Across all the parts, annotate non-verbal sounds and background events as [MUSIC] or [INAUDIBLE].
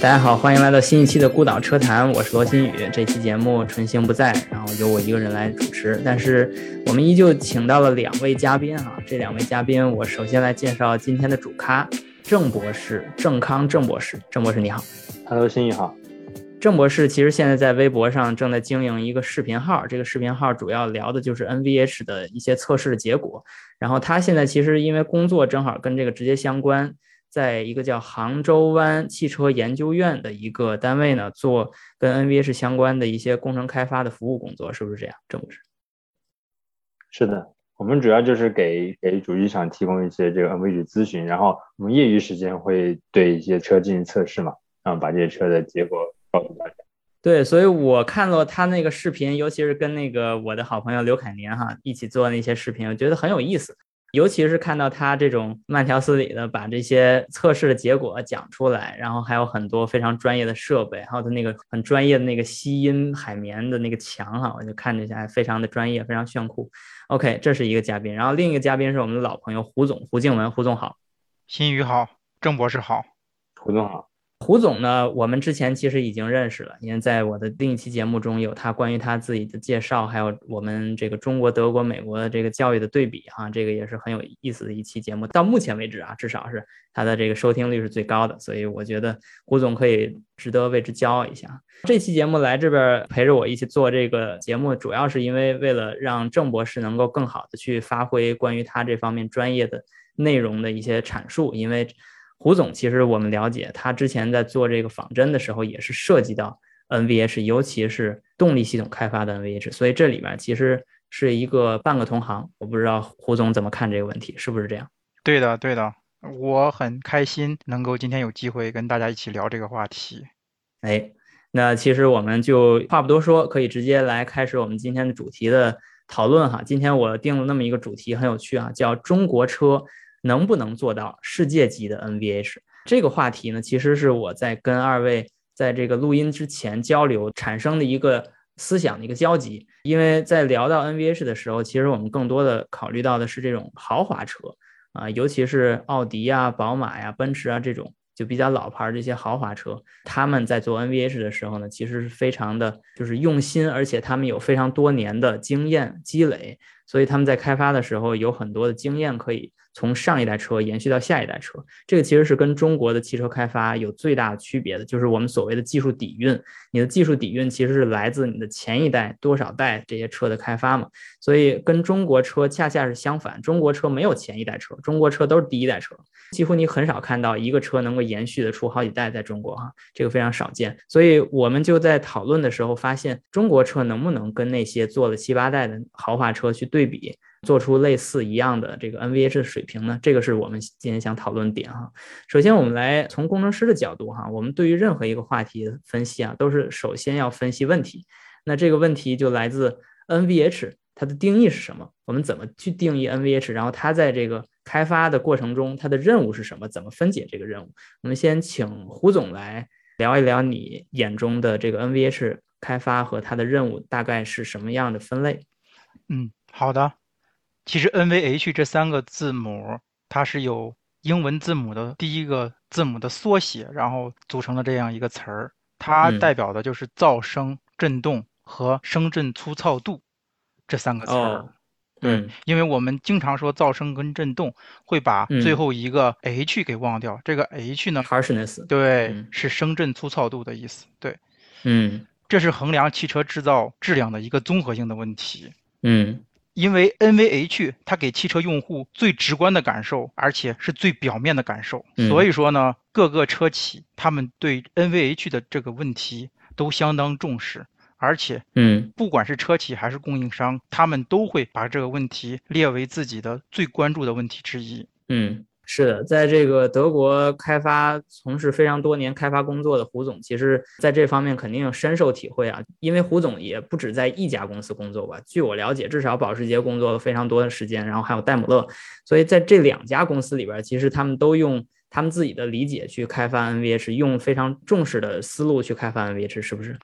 大家好，欢迎来到新一期的孤岛车谈，我是罗新宇。这期节目纯星不在，然后由我一个人来主持。但是我们依旧请到了两位嘉宾哈，这两位嘉宾，我首先来介绍今天的主咖郑博士，郑康郑博士，郑博士你好。Hello，新宇好。郑博士其实现在在微博上正在经营一个视频号，这个视频号主要聊的就是 NVH 的一些测试的结果。然后他现在其实因为工作正好跟这个直接相关。在一个叫杭州湾汽车研究院的一个单位呢，做跟 NVH 相关的一些工程开发的服务工作，是不是这样？郑博士？是的，我们主要就是给给主机厂提供一些这个 NVH 咨询，然后我们业余时间会对一些车进行测试嘛，然后把这些车的结果告诉大家。对，所以我看了他那个视频，尤其是跟那个我的好朋友刘凯年哈一起做那些视频，我觉得很有意思。尤其是看到他这种慢条斯理的把这些测试的结果讲出来，然后还有很多非常专业的设备，还有他那个很专业的那个吸音海绵的那个墙哈，我就看着下来非常的专业，非常炫酷。OK，这是一个嘉宾，然后另一个嘉宾是我们的老朋友胡总胡静文，胡总好，新宇好，郑博士好，胡总好。胡总呢，我们之前其实已经认识了，因为在我的另一期节目中有他关于他自己的介绍，还有我们这个中国、德国、美国的这个教育的对比，哈，这个也是很有意思的一期节目。到目前为止啊，至少是他的这个收听率是最高的，所以我觉得胡总可以值得为之骄傲一下。这期节目来这边陪着我一起做这个节目，主要是因为为了让郑博士能够更好的去发挥关于他这方面专业的内容的一些阐述，因为。胡总，其实我们了解，他之前在做这个仿真的时候，也是涉及到 NVH，尤其是动力系统开发的 NVH，所以这里面其实是一个半个同行。我不知道胡总怎么看这个问题，是不是这样？对的，对的，我很开心能够今天有机会跟大家一起聊这个话题。哎，那其实我们就话不多说，可以直接来开始我们今天的主题的讨论哈。今天我定了那么一个主题，很有趣啊，叫中国车。能不能做到世界级的 NVH 这个话题呢？其实是我在跟二位在这个录音之前交流产生的一个思想的一个交集。因为在聊到 NVH 的时候，其实我们更多的考虑到的是这种豪华车啊，尤其是奥迪啊、宝马呀、奔驰啊这种就比较老牌这些豪华车，他们在做 NVH 的时候呢，其实是非常的就是用心，而且他们有非常多年的经验积累，所以他们在开发的时候有很多的经验可以。从上一代车延续到下一代车，这个其实是跟中国的汽车开发有最大的区别的，就是我们所谓的技术底蕴。你的技术底蕴其实是来自你的前一代多少代这些车的开发嘛，所以跟中国车恰恰是相反。中国车没有前一代车，中国车都是第一代车，几乎你很少看到一个车能够延续的出好几代在中国哈，这个非常少见。所以我们就在讨论的时候发现，中国车能不能跟那些做了七八代的豪华车去对比？做出类似一样的这个 NVH 的水平呢？这个是我们今天想讨论点哈。首先，我们来从工程师的角度哈，我们对于任何一个话题分析啊，都是首先要分析问题。那这个问题就来自 NVH，它的定义是什么？我们怎么去定义 NVH？然后它在这个开发的过程中，它的任务是什么？怎么分解这个任务？我们先请胡总来聊一聊你眼中的这个 NVH 开发和它的任务大概是什么样的分类？嗯，好的。其实 NVH 这三个字母，它是有英文字母的第一个字母的缩写，然后组成了这样一个词儿。它代表的就是噪声、振动和声振粗糙度这三个词儿。对，因为我们经常说噪声跟振动，会把最后一个 H 给忘掉。这个 H 呢，harshness，对，是声振粗糙度的意思。对，嗯，这是衡量汽车制造质量的一个综合性的问题。嗯。因为 NVH 它给汽车用户最直观的感受，而且是最表面的感受，所以说呢，各个车企他们对 NVH 的这个问题都相当重视，而且，嗯，不管是车企还是供应商，他们都会把这个问题列为自己的最关注的问题之一，嗯。是的，在这个德国开发从事非常多年开发工作的胡总，其实在这方面肯定深受体会啊。因为胡总也不止在一家公司工作吧，据我了解，至少保时捷工作了非常多的时间，然后还有戴姆勒，所以在这两家公司里边，其实他们都用他们自己的理解去开发 NVH，用非常重视的思路去开发 NVH，是不是？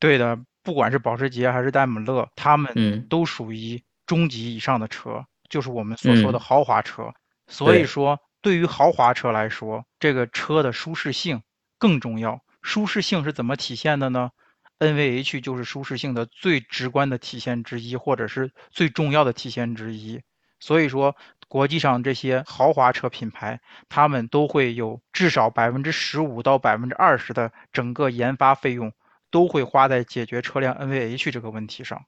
对的，不管是保时捷还是戴姆勒，他们嗯都属于中级以上的车，就是我们所说的豪华车。所以说，对于豪华车来说，这个车的舒适性更重要，舒适性是怎么体现的呢？NVH 就是舒适性的最直观的体现之一，或者是最重要的体现之一。所以说，国际上这些豪华车品牌，他们都会有至少百分之十五到百分之二十的整个研发费用，都会花在解决车辆 NVH 这个问题上。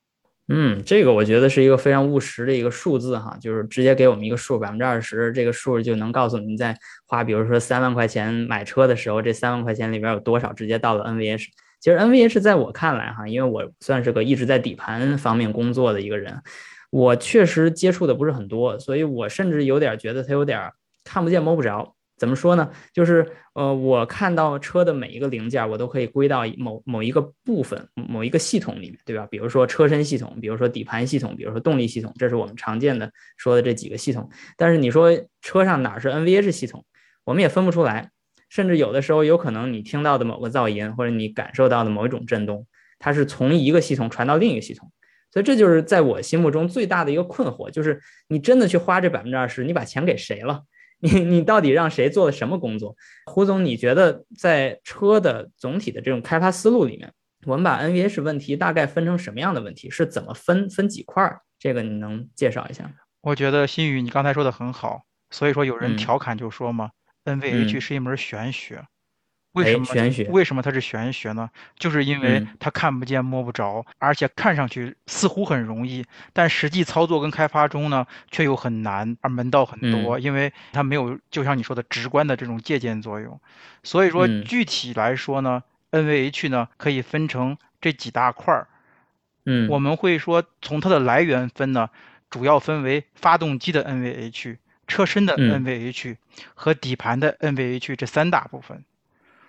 嗯，这个我觉得是一个非常务实的一个数字哈，就是直接给我们一个数，百分之二十，这个数就能告诉你在花，比如说三万块钱买车的时候，这三万块钱里边有多少直接到了 NVH。其实 NVH 在我看来哈，因为我算是个一直在底盘方面工作的一个人，我确实接触的不是很多，所以我甚至有点觉得它有点看不见摸不着。怎么说呢？就是呃，我看到车的每一个零件，我都可以归到某某一个部分、某一个系统里面，对吧？比如说车身系统，比如说底盘系统，比如说动力系统，这是我们常见的说的这几个系统。但是你说车上哪是 NVH 系统，我们也分不出来。甚至有的时候，有可能你听到的某个噪音，或者你感受到的某一种震动，它是从一个系统传到另一个系统。所以这就是在我心目中最大的一个困惑，就是你真的去花这百分之二十，你把钱给谁了？你你到底让谁做了什么工作？胡总，你觉得在车的总体的这种开发思路里面，我们把 NVH 问题大概分成什么样的问题？是怎么分分几块儿？这个你能介绍一下吗？我觉得新宇你刚才说的很好，所以说有人调侃就说嘛，NVH 是一门玄学。为什么玄学？为什么它是玄学呢？就是因为它看不见摸不着，而且看上去似乎很容易，但实际操作跟开发中呢，却又很难，而门道很多，因为它没有就像你说的直观的这种借鉴作用。所以说具体来说呢，NVH 呢可以分成这几大块儿。嗯，我们会说从它的来源分呢，主要分为发动机的 NVH、车身的 NVH 和底盘的 NVH 这三大部分。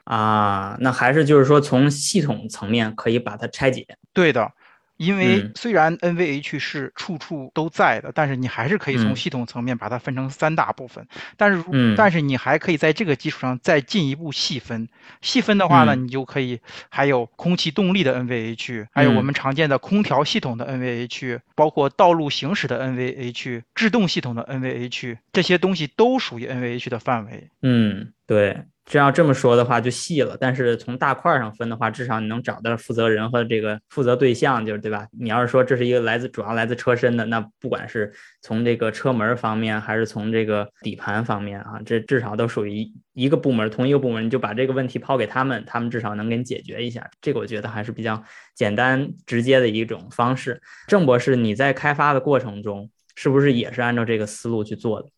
啊，那还是就是说，从系统层面可以把它拆解。对的，因为虽然 NVH 是处处都在的，但是你还是可以从系统层面把它分成三大部分。但是，但是你还可以在这个基础上再进一步细分。细分的话呢，你就可以还有空气动力的 NVH，还有我们常见的空调系统的 NVH，包括道路行驶的 NVH，制动系统的 NVH，这些东西都属于 NVH 的范围。嗯，对。这要这么说的话就细了，但是从大块上分的话，至少你能找到负责人和这个负责对象，就是对吧？你要是说这是一个来自主要来自车身的，那不管是从这个车门方面，还是从这个底盘方面啊，这至少都属于一个部门，同一个部门，你就把这个问题抛给他们，他们至少能给你解决一下。这个我觉得还是比较简单直接的一种方式。郑博士，你在开发的过程中是不是也是按照这个思路去做的？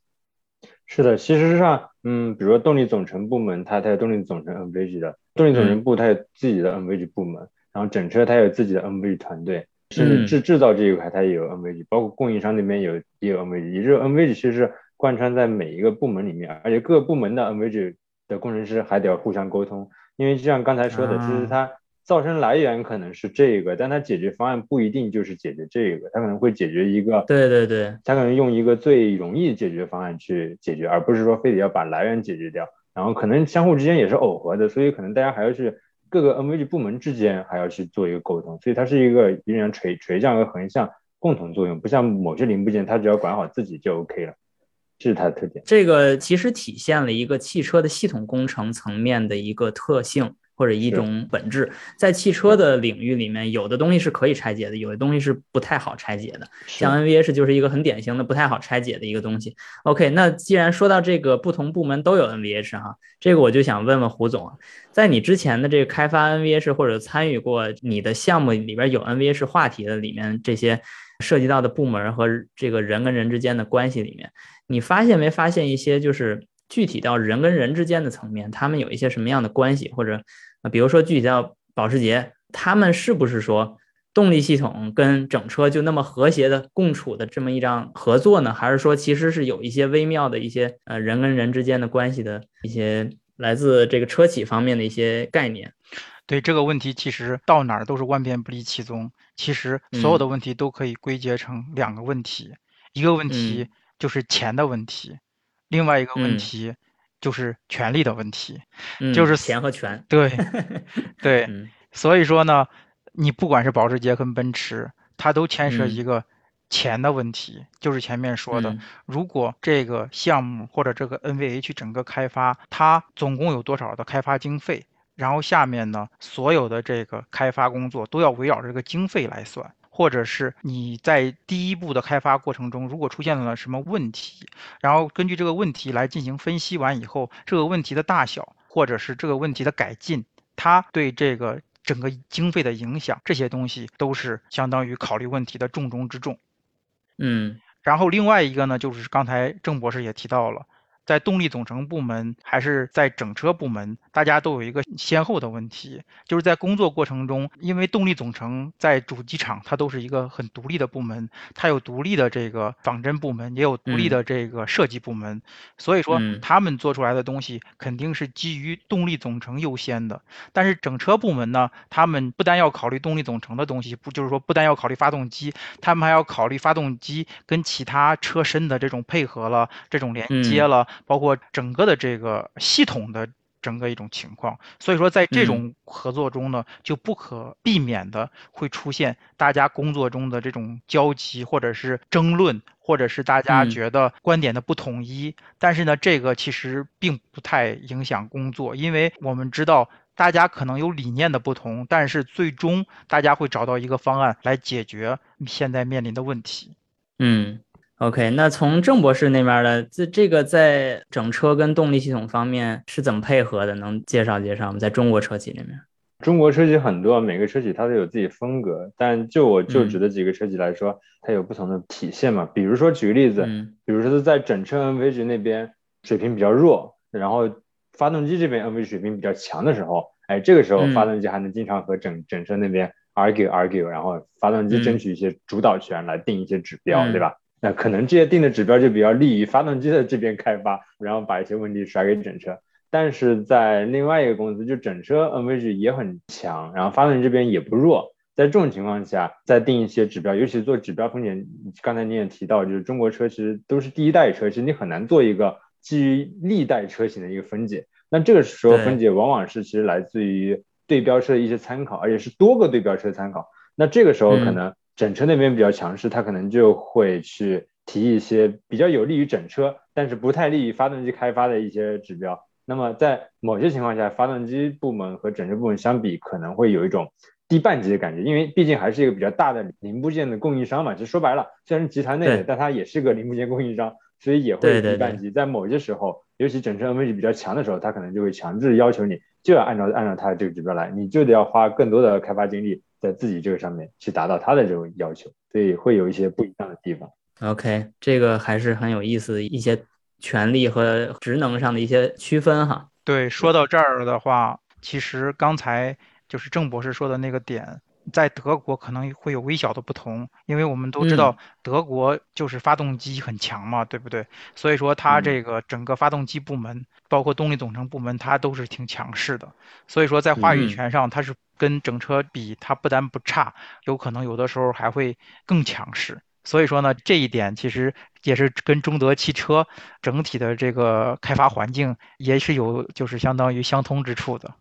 是的，其实上，嗯，比如说动力总成部门，它它有动力总成 NVG 的，动力总成部它有自己的 NVG 部门，然后整车它有自己的 NVG 团队，甚至制制造这一块它也有 NVG，包括供应商那边有也有 NVG，也就是 NVG 其实是贯穿在每一个部门里面，而且各个部门的 NVG 的工程师还得要互相沟通，因为就像刚才说的，其实它。噪声来源可能是这个，但它解决方案不一定就是解决这个，它可能会解决一个，对对对，它可能用一个最容易解决方案去解决，而不是说非得要把来源解决掉，然后可能相互之间也是耦合的，所以可能大家还要去各个 NVG 部门之间还要去做一个沟通，所以它是一个依然垂垂向和横向共同作用，不像某些零部件它只要管好自己就 OK 了，这是它的特点。这个其实体现了一个汽车的系统工程层面的一个特性。或者一种本质，在汽车的领域里面，有的东西是可以拆解的，有的东西是不太好拆解的。像 NVH 就是一个很典型的不太好拆解的一个东西。OK，那既然说到这个不同部门都有 NVH 哈，这个我就想问问胡总，在你之前的这个开发 NVH 或者参与过你的项目里边有 NVH 话题的里面，这些涉及到的部门和这个人跟人之间的关系里面，你发现没发现一些就是具体到人跟人之间的层面，他们有一些什么样的关系或者？啊，比如说具体到保时捷，他们是不是说动力系统跟整车就那么和谐的共处的这么一张合作呢？还是说其实是有一些微妙的一些呃人跟人之间的关系的一些来自这个车企方面的一些概念？对这个问题，其实到哪儿都是万变不离其宗。其实所有的问题都可以归结成两个问题，一个问题就是钱的问题，另外一个问题。就是权力的问题，就是钱和权。对，对，[LAUGHS] 所以说呢，你不管是保时捷跟奔驰，它都牵涉一个钱的问题。就是前面说的，如果这个项目或者这个 NVH 整个开发，它总共有多少的开发经费？然后下面呢，所有的这个开发工作都要围绕这个经费来算，或者是你在第一步的开发过程中，如果出现了什么问题，然后根据这个问题来进行分析完以后，这个问题的大小，或者是这个问题的改进，它对这个整个经费的影响，这些东西都是相当于考虑问题的重中之重。嗯，然后另外一个呢，就是刚才郑博士也提到了。在动力总成部门还是在整车部门，大家都有一个先后的问题，就是在工作过程中，因为动力总成在主机厂它都是一个很独立的部门，它有独立的这个仿真部门，也有独立的这个设计部门，所以说他们做出来的东西肯定是基于动力总成优先的。但是整车部门呢，他们不单要考虑动力总成的东西，不就是说不单要考虑发动机，他们还要考虑发动机跟其他车身的这种配合了，这种连接了。包括整个的这个系统的整个一种情况，所以说在这种合作中呢，就不可避免的会出现大家工作中的这种交集，或者是争论，或者是大家觉得观点的不统一。但是呢，这个其实并不太影响工作，因为我们知道大家可能有理念的不同，但是最终大家会找到一个方案来解决现在面临的问题。嗯。OK，那从郑博士那边的这这个在整车跟动力系统方面是怎么配合的？能介绍介绍吗？在中国车企里面，中国车企很多，每个车企它都有自己风格，但就我就职的几个车企来说，它有不同的体现嘛。比如说举个例子，比如说在整车 NVH 那边水平比较弱，然后发动机这边 NVH 水平比较强的时候，哎，这个时候发动机还能经常和整整车那边 argue argue，然后发动机争取一些主导权来定一些指标，对吧？那可能这些定的指标就比较利于发动机的这边开发，然后把一些问题甩给整车。但是在另外一个公司，就整车 NVH 也很强，然后发动机这边也不弱。在这种情况下，再定一些指标，尤其做指标风险，刚才你也提到，就是中国车其实都是第一代车，其实你很难做一个基于历代车型的一个分解。那这个时候分解往往是其实来自于对标车的一些参考，而且是多个对标车参考。那这个时候可能。整车那边比较强势，他可能就会去提一些比较有利于整车，但是不太利于发动机开发的一些指标。那么在某些情况下，发动机部门和整车部门相比，可能会有一种低半级的感觉，因为毕竟还是一个比较大的零部件的供应商嘛。其实说白了，虽然是集团内的，但它也是个零部件供应商，所以也会低半级。在某些时候，尤其整车 NVH 比较强的时候，它可能就会强制要求你就要按照按照它的这个指标来，你就得要花更多的开发精力。在自己这个上面去达到他的这种要求，所以会有一些不一样的地方。OK，这个还是很有意思的一些权利和职能上的一些区分哈。对，说到这儿的话，其实刚才就是郑博士说的那个点。在德国可能会有微小的不同，因为我们都知道德国就是发动机很强嘛，对不对？所以说它这个整个发动机部门，包括动力总成部门，它都是挺强势的。所以说在话语权上，它是跟整车比，它不但不差，有可能有的时候还会更强势。所以说呢，这一点其实也是跟中德汽车整体的这个开发环境也是有就是相当于相通之处的。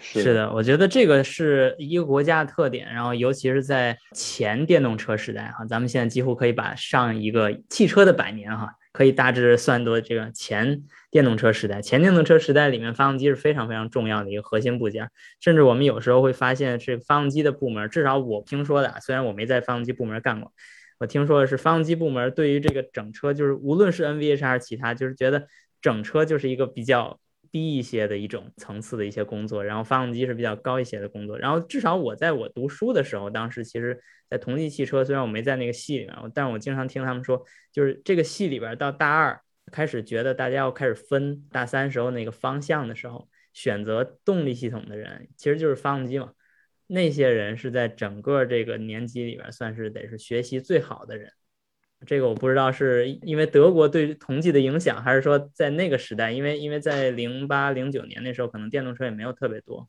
是的，我觉得这个是一个国家的特点，然后尤其是在前电动车时代哈，咱们现在几乎可以把上一个汽车的百年哈，可以大致算作这个前电动车时代。前电动车时代里面，发动机是非常非常重要的一个核心部件，甚至我们有时候会发现，是发动机的部门，至少我听说的，虽然我没在发动机部门干过，我听说的是发动机部门对于这个整车，就是无论是 NVH 还是其他，就是觉得整车就是一个比较。低一些的一种层次的一些工作，然后发动机是比较高一些的工作。然后至少我在我读书的时候，当时其实，在同济汽车，虽然我没在那个系里面，但是我经常听他们说，就是这个系里边到大二开始觉得大家要开始分大三时候那个方向的时候，选择动力系统的人其实就是发动机嘛。那些人是在整个这个年级里边算是得是学习最好的人。这个我不知道是因为德国对同济的影响，还是说在那个时代，因为因为在零八零九年那时候，可能电动车也没有特别多，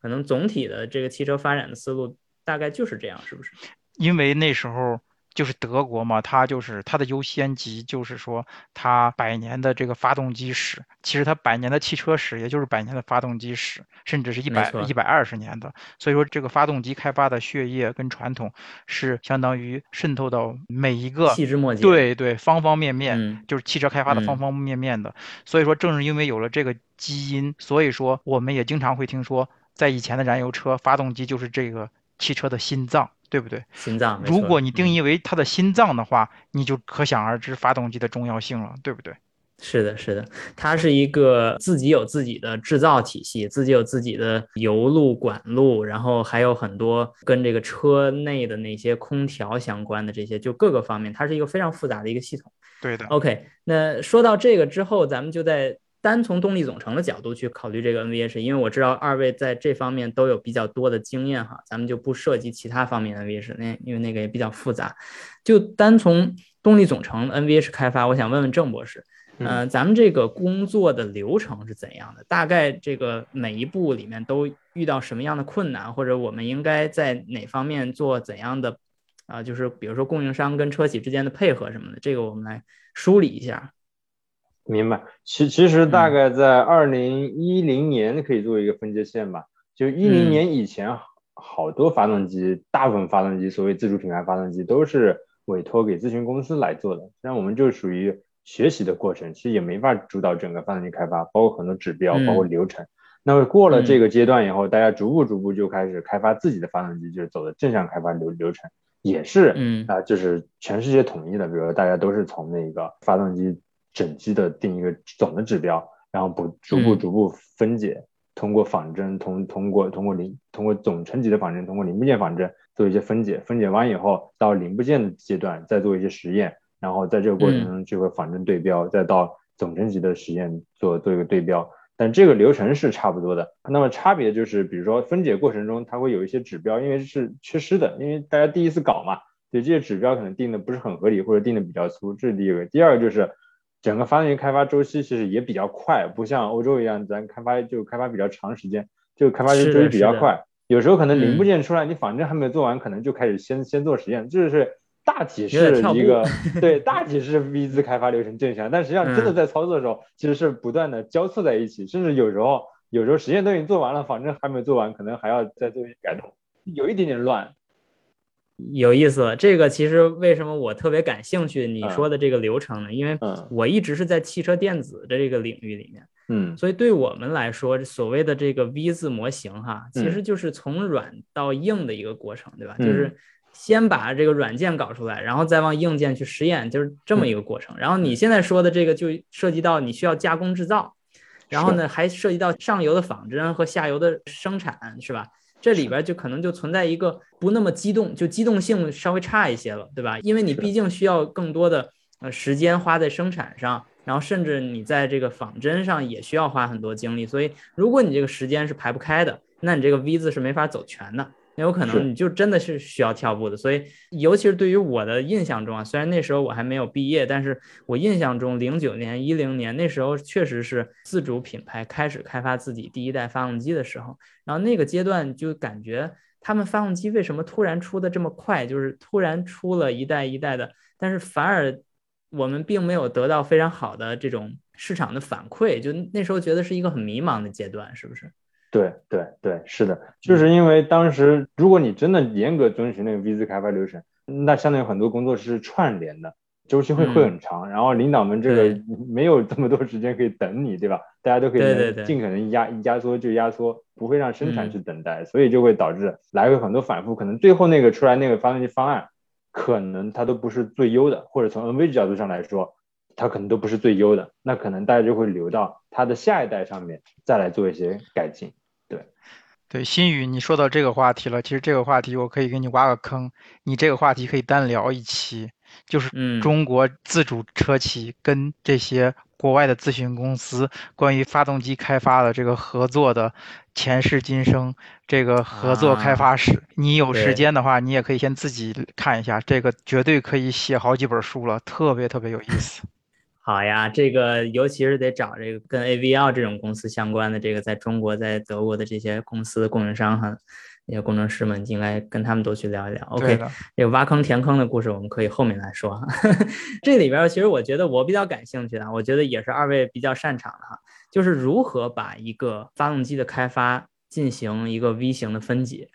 可能总体的这个汽车发展的思路大概就是这样，是不是？因为那时候就是德国嘛，它就是它的优先级，就是说它百年的这个发动机史，其实它百年的汽车史，也就是百年的发动机史，甚至是一百一百二十年的。所以说，这个发动机开发的血液跟传统是相当于渗透到每一个细枝末节，对对，方方面面，就是汽车开发的方方面面的。所以说，正是因为有了这个基因，所以说我们也经常会听说，在以前的燃油车，发动机就是这个汽车的心脏。对不对？心脏，如果你定义为它的心脏的话，你就可想而知发动机的重要性了，对不对？是的，是的，它是一个自己有自己的制造体系，自己有自己的油路管路，然后还有很多跟这个车内的那些空调相关的这些，就各个方面，它是一个非常复杂的一个系统。对的。OK，那说到这个之后，咱们就在。单从动力总成的角度去考虑这个 NVH，因为我知道二位在这方面都有比较多的经验哈，咱们就不涉及其他方面的 NVH，那因为那个也比较复杂。就单从动力总成 NVH 开发，我想问问郑博士，嗯，咱们这个工作的流程是怎样的？大概这个每一步里面都遇到什么样的困难，或者我们应该在哪方面做怎样的啊？就是比如说供应商跟车企之间的配合什么的，这个我们来梳理一下。明白，其其实大概在二零一零年可以做一个分界线吧。就一零年以前，好多发动机，大部分发动机，所谓自主品牌发动机都是委托给咨询公司来做的。那我们就属于学习的过程，其实也没法主导整个发动机开发，包括很多指标，包括流程。那么过了这个阶段以后，大家逐步逐步就开始开发自己的发动机，就是走的正向开发流流程，也是，嗯啊，就是全世界统一的，比如说大家都是从那个发动机。整机的定一个总的指标，然后不逐步逐步分解，通过仿真，通通过通过零通过总成级的仿真，通过零部件仿真做一些分解，分解完以后到零部件的阶段再做一些实验，然后在这个过程中就会仿真对标，再到总成级的实验做做一个对标，但这个流程是差不多的。那么差别就是，比如说分解过程中它会有一些指标，因为是缺失的，因为大家第一次搞嘛，对这些指标可能定的不是很合理，或者定的比较粗，这是第一个。第二个就是。整个发动机开发周期其实也比较快，不像欧洲一样，咱开发就开发比较长时间，就开发周期比较快。有时候可能零部件出来，你仿真还没有做完，可能就开始先先做实验。这是大体是一个 [LAUGHS] 对大体是 V 字开发流程正向，但实际上真的在操作的时候，其实是不断的交错在一起，甚至有时候有时候实验都已经做完了，仿真还没做完，可能还要再做一些改动，有一点点乱。有意思了，这个其实为什么我特别感兴趣你说的这个流程呢？因为我一直是在汽车电子的这个领域里面，嗯，所以对我们来说，所谓的这个 V 字模型哈，其实就是从软到硬的一个过程，对吧？就是先把这个软件搞出来，然后再往硬件去实验，就是这么一个过程。然后你现在说的这个就涉及到你需要加工制造，然后呢还涉及到上游的仿真和下游的生产，是吧？这里边就可能就存在一个不那么激动，就机动性稍微差一些了，对吧？因为你毕竟需要更多的呃时间花在生产上，然后甚至你在这个仿真上也需要花很多精力，所以如果你这个时间是排不开的，那你这个 V 字是没法走全的。那有可能你就真的是需要跳步的，所以尤其是对于我的印象中啊，虽然那时候我还没有毕业，但是我印象中零九年、一零年那时候确实是自主品牌开始开发自己第一代发动机的时候，然后那个阶段就感觉他们发动机为什么突然出的这么快，就是突然出了一代一代的，但是反而我们并没有得到非常好的这种市场的反馈，就那时候觉得是一个很迷茫的阶段，是不是？对对对，是的，就是因为当时，如果你真的严格遵循那个 V 字开发流程，那相当于很多工作是串联的，周期会会很长，然后领导们这个 [LAUGHS] 没有这么多时间可以等你，对吧？大家都可以尽可能压压缩就压缩，不会让生产去等待，所以就会导致来回很多反复，可能最后那个出来那个发动机方案，可能它都不是最优的，或者从 NV 角度上来说，它可能都不是最优的，那可能大家就会留到它的下一代上面再来做一些改进。对，对新宇，你说到这个话题了，其实这个话题我可以给你挖个坑，你这个话题可以单聊一期，就是中国自主车企跟这些国外的咨询公司关于发动机开发的这个合作的前世今生，这个合作开发史。你有时间的话，你也可以先自己看一下，这个绝对可以写好几本书了，特别特别有意思。好呀，这个尤其是得找这个跟 AVL 这种公司相关的，这个在中国、在德国的这些公司供应商哈，那些工程师们应该跟他们多去聊一聊。OK，这个挖坑填坑的故事我们可以后面来说哈。[LAUGHS] 这里边其实我觉得我比较感兴趣的，我觉得也是二位比较擅长的哈，就是如何把一个发动机的开发进行一个 V 型的分解。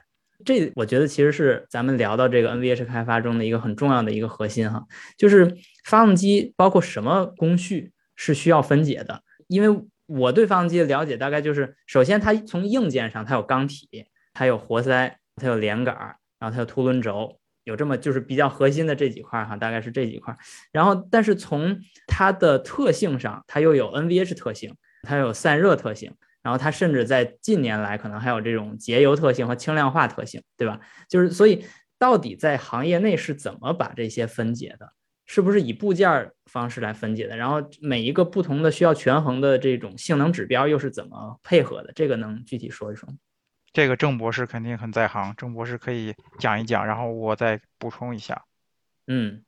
这我觉得其实是咱们聊到这个 NVH 开发中的一个很重要的一个核心哈，就是发动机包括什么工序是需要分解的，因为我对发动机的了解大概就是，首先它从硬件上它有缸体。它有活塞，它有连杆，然后它有凸轮轴，有这么就是比较核心的这几块哈，大概是这几块。然后，但是从它的特性上，它又有 NVH 特性，它有散热特性，然后它甚至在近年来可能还有这种节油特性和轻量化特性，对吧？就是所以到底在行业内是怎么把这些分解的？是不是以部件方式来分解的？然后每一个不同的需要权衡的这种性能指标又是怎么配合的？这个能具体说一说吗？这个郑博士肯定很在行，郑博士可以讲一讲，然后我再补充一下。嗯，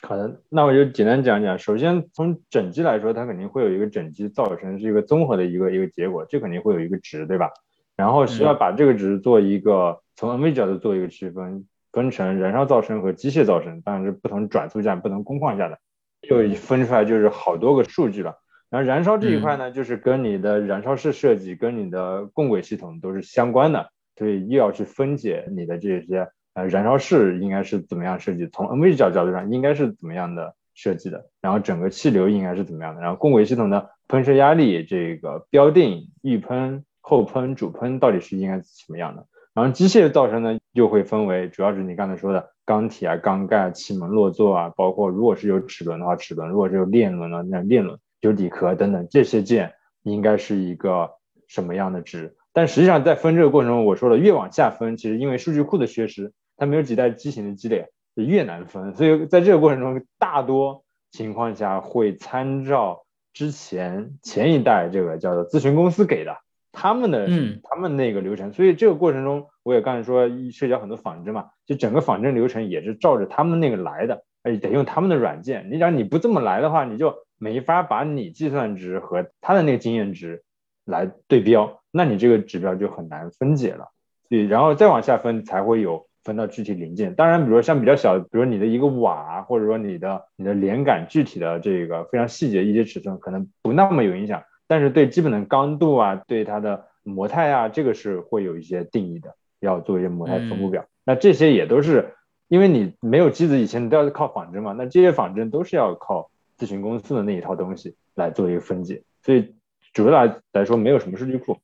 好的，那我就简单讲讲。首先从整机来说，它肯定会有一个整机造成是一个综合的一个一个结果，这肯定会有一个值，对吧？然后需要把这个值做一个从 NV 角度做一个区分，分成燃烧噪声和机械噪声，当然是不同转速下、不同工况下的，就分出来就是好多个数据了。然后燃烧这一块呢，就是跟你的燃烧室设计、跟你的供轨系统都是相关的，所以又要去分解你的这些呃燃烧室应该是怎么样设计，从 NV 角角度上应该是怎么样的设计的，然后整个气流应该是怎么样的，然后供轨系统的喷射压力这个标定预喷、后喷、主喷到底是应该什么样的，然后机械噪声呢又会分为，主要是你刚才说的缸体啊、缸盖、啊气门落座啊，包括如果是有齿轮的话，齿轮；如果是有链轮的那链轮。有底壳等等这些件应该是一个什么样的值？但实际上在分这个过程中，我说了越往下分，其实因为数据库的缺失，它没有几代机型的积累，越难分。所以在这个过程中，大多情况下会参照之前前一代这个叫做咨询公司给的他们的他们那个流程。所以这个过程中，我也刚才说涉及到很多仿真嘛，就整个仿真流程也是照着他们那个来的，而且得用他们的软件。你讲你不这么来的话，你就。没法把你计算值和他的那个经验值来对标，那你这个指标就很难分解了。对，然后再往下分才会有分到具体零件。当然，比如说像比较小，比如你的一个瓦，或者说你的你的连杆具体的这个非常细节一些尺寸可能不那么有影响，但是对基本的刚度啊，对它的模态啊，这个是会有一些定义的，要做一些模态分布表。那这些也都是因为你没有机子，以前你都要靠仿真嘛，那这些仿真都是要靠。咨询公司的那一套东西来做一个分解，所以主要来来说没有什么数据库。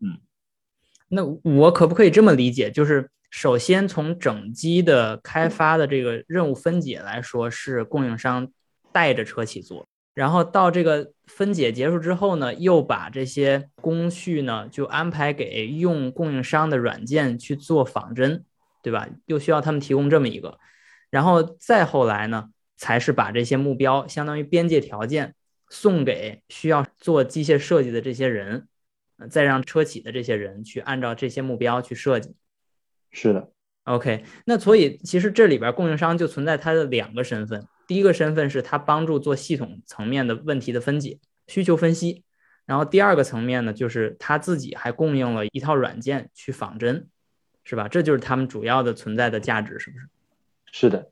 嗯，那我可不可以这么理解？就是首先从整机的开发的这个任务分解来说，是供应商带着车企做，然后到这个分解结束之后呢，又把这些工序呢就安排给用供应商的软件去做仿真，对吧？又需要他们提供这么一个，然后再后来呢？才是把这些目标，相当于边界条件，送给需要做机械设计的这些人，再让车企的这些人去按照这些目标去设计。是的，OK。那所以其实这里边供应商就存在他的两个身份，第一个身份是他帮助做系统层面的问题的分解、需求分析，然后第二个层面呢，就是他自己还供应了一套软件去仿真，是吧？这就是他们主要的存在的价值，是不是？是的。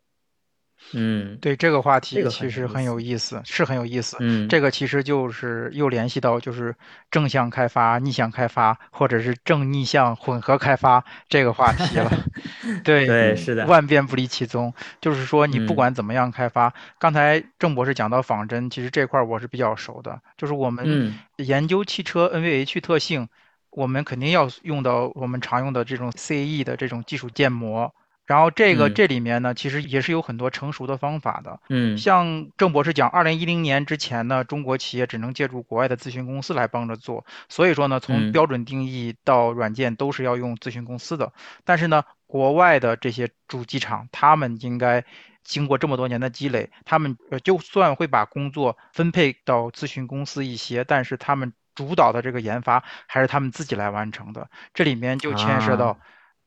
嗯，对这个话题其实很有意思，是很有意思。嗯，这个其实就是又联系到就是正向开发、逆向开发，或者是正逆向混合开发这个话题了。[LAUGHS] 对对，是的，万变不离其宗。就是说，你不管怎么样开发，刚才郑博士讲到仿真，其实这块我是比较熟的。就是我们研究汽车 NVH 特性，我们肯定要用到我们常用的这种 CAE 的这种技术建模。然后这个这里面呢，其实也是有很多成熟的方法的。嗯，像郑博士讲，二零一零年之前呢，中国企业只能借助国外的咨询公司来帮着做。所以说呢，从标准定义到软件都是要用咨询公司的。但是呢，国外的这些主机厂，他们应该经过这么多年的积累，他们就算会把工作分配到咨询公司一些，但是他们主导的这个研发还是他们自己来完成的。这里面就牵涉到。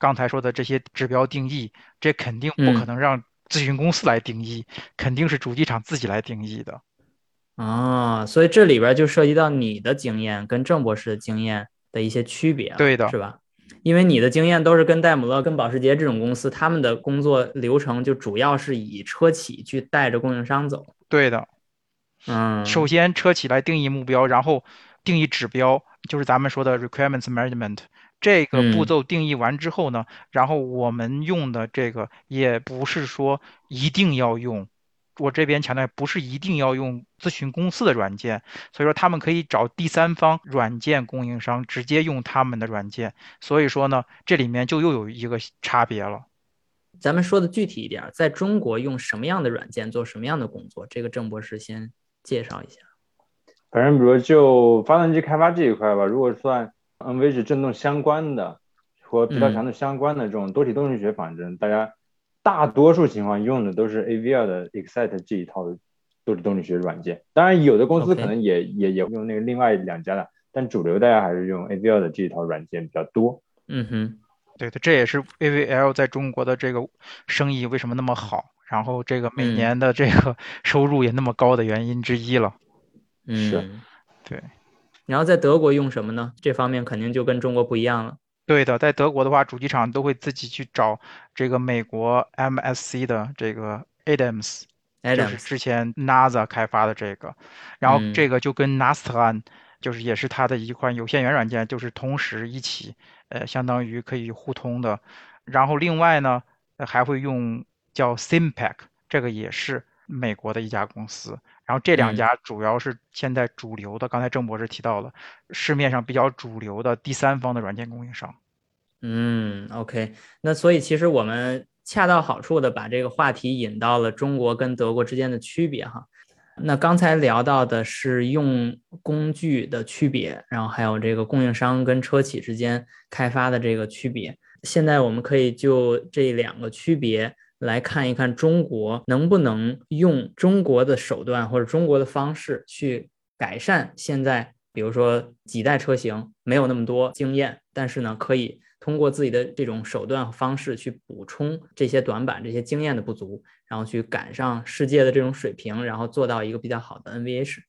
刚才说的这些指标定义，这肯定不可能让咨询公司来定义，肯定是主机厂自己来定义的。啊，所以这里边就涉及到你的经验跟郑博士的经验的一些区别，对的，是吧因为你的经验都是跟戴姆勒、跟保时捷这种公司，他们的工作流程就主要是以车企去带着供应商走。对的，嗯，首先车企来定义目标，然后定义指标，就是咱们说的 requirements management。这个步骤定义完之后呢，然后我们用的这个也不是说一定要用。我这边强调，不是一定要用咨询公司的软件，所以说他们可以找第三方软件供应商，直接用他们的软件。所以说呢，这里面就又有一个差别了。咱们说的具体一点，在中国用什么样的软件做什么样的工作？这个郑博士先介绍一下。反正比如就发动机开发这一块吧，如果算 NVH 振动相关的和疲劳强度相关的这种多体动力学仿真，大家。大多数情况用的都是 AVL 的 Excite 这一套多体动力学软件，当然有的公司可能也也也用那个另外两家的，但主流大家还是用 AVL 的这一套软件比较多。嗯哼，对的，这也是 AVL 在中国的这个生意为什么那么好，然后这个每年的这个收入也那么高的原因之一了。是，对。然后在德国用什么呢？这方面肯定就跟中国不一样了。对的，在德国的话，主机厂都会自己去找这个美国 MSC 的这个 Adams，就是之前 NASA 开发的这个，然后这个就跟 Nastran，就是也是它的一款有线元软件，就是同时一起，呃，相当于可以互通的。然后另外呢，还会用叫 Simpec，这个也是美国的一家公司。然后这两家主要是现在主流的，刚才郑博士提到了市面上比较主流的第三方的软件供应商。嗯，OK，那所以其实我们恰到好处的把这个话题引到了中国跟德国之间的区别哈。那刚才聊到的是用工具的区别，然后还有这个供应商跟车企之间开发的这个区别。现在我们可以就这两个区别。来看一看中国能不能用中国的手段或者中国的方式去改善现在，比如说几代车型没有那么多经验，但是呢，可以通过自己的这种手段和方式去补充这些短板、这些经验的不足，然后去赶上世界的这种水平，然后做到一个比较好的 NVH。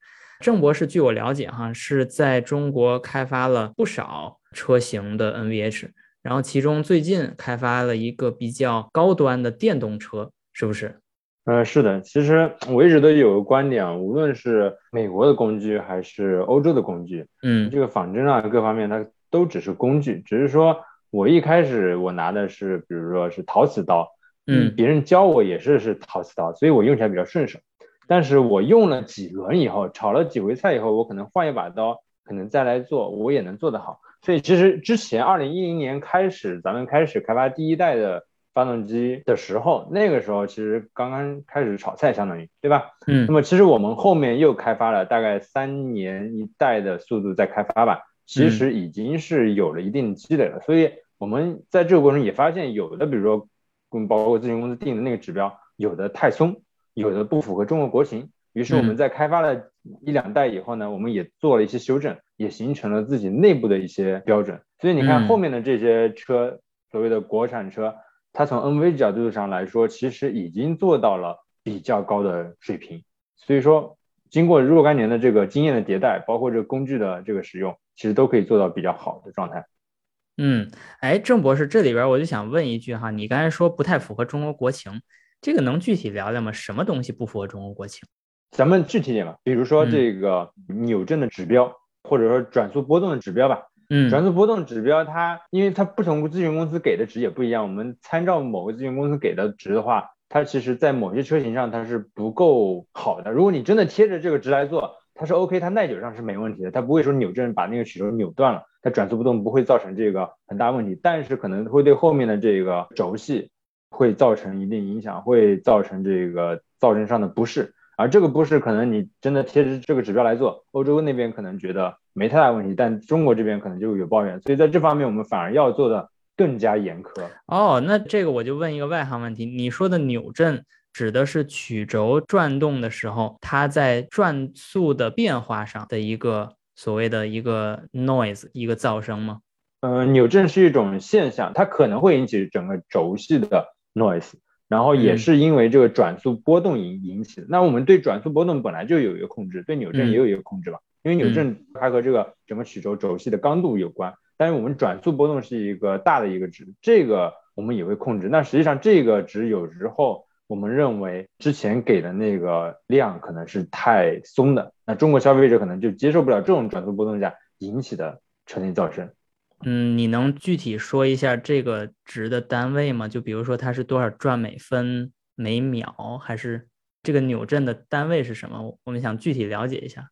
郑博士，据我了解，哈是在中国开发了不少车型的 NVH。然后，其中最近开发了一个比较高端的电动车，是不是？呃，是的。其实我一直都有个观点，无论是美国的工具还是欧洲的工具，嗯，这个仿真啊各方面它都只是工具，只是说我一开始我拿的是，比如说是陶瓷刀，嗯，别人教我也是是陶瓷刀，所以我用起来比较顺手。但是我用了几轮以后，炒了几回菜以后，我可能换一把刀，可能再来做，我也能做得好。所以其实之前二零一零年开始，咱们开始开发第一代的发动机的时候，那个时候其实刚刚开始炒菜，相当于对吧？嗯。那么其实我们后面又开发了大概三年一代的速度在开发吧，其实已经是有了一定积累了。所以我们在这个过程也发现，有的比如说，嗯，包括咨询公司定的那个指标，有的太松，有的不符合中国国情。于是我们在开发了一两代以后呢，我们也做了一些修正。也形成了自己内部的一些标准，所以你看后面的这些车，所谓的国产车，它从 NV 角度上来说，其实已经做到了比较高的水平。所以说，经过若干年的这个经验的迭代，包括这个工具的这个使用，其实都可以做到比较好的状态。嗯，哎，郑博士，这里边我就想问一句哈，你刚才说不太符合中国国情，这个能具体聊聊吗？什么东西不符合中国国情？咱们具体点吧，比如说这个扭振的指标。或者说转速波动的指标吧，嗯，转速波动指标它，因为它不同咨询公司给的值也不一样，我们参照某个咨询公司给的值的话，它其实在某些车型上它是不够好的。如果你真的贴着这个值来做，它是 OK，它耐久上是没问题的，它不会说扭正把那个曲轴扭断了，它转速波动不会造成这个很大问题，但是可能会对后面的这个轴系会造成一定影响，会造成这个噪声上的不适。而这个不是可能你真的贴着这个指标来做，欧洲那边可能觉得没太大问题，但中国这边可能就有抱怨，所以在这方面我们反而要做的更加严苛。哦，那这个我就问一个外行问题，你说的扭振指的是曲轴转动的时候，它在转速的变化上的一个所谓的一个 noise 一个噪声吗？呃，扭振是一种现象，它可能会引起整个轴系的 noise。然后也是因为这个转速波动引引起的。那我们对转速波动本来就有一个控制，对扭振也有一个控制吧。因为扭振它和这个整个曲轴轴系的刚度有关。但是我们转速波动是一个大的一个值，这个我们也会控制。那实际上这个值有时候我们认为之前给的那个量可能是太松的，那中国消费者可能就接受不了这种转速波动下引起的车内噪声。嗯，你能具体说一下这个值的单位吗？就比如说它是多少转每分每秒，还是这个扭振的单位是什么？我们想具体了解一下。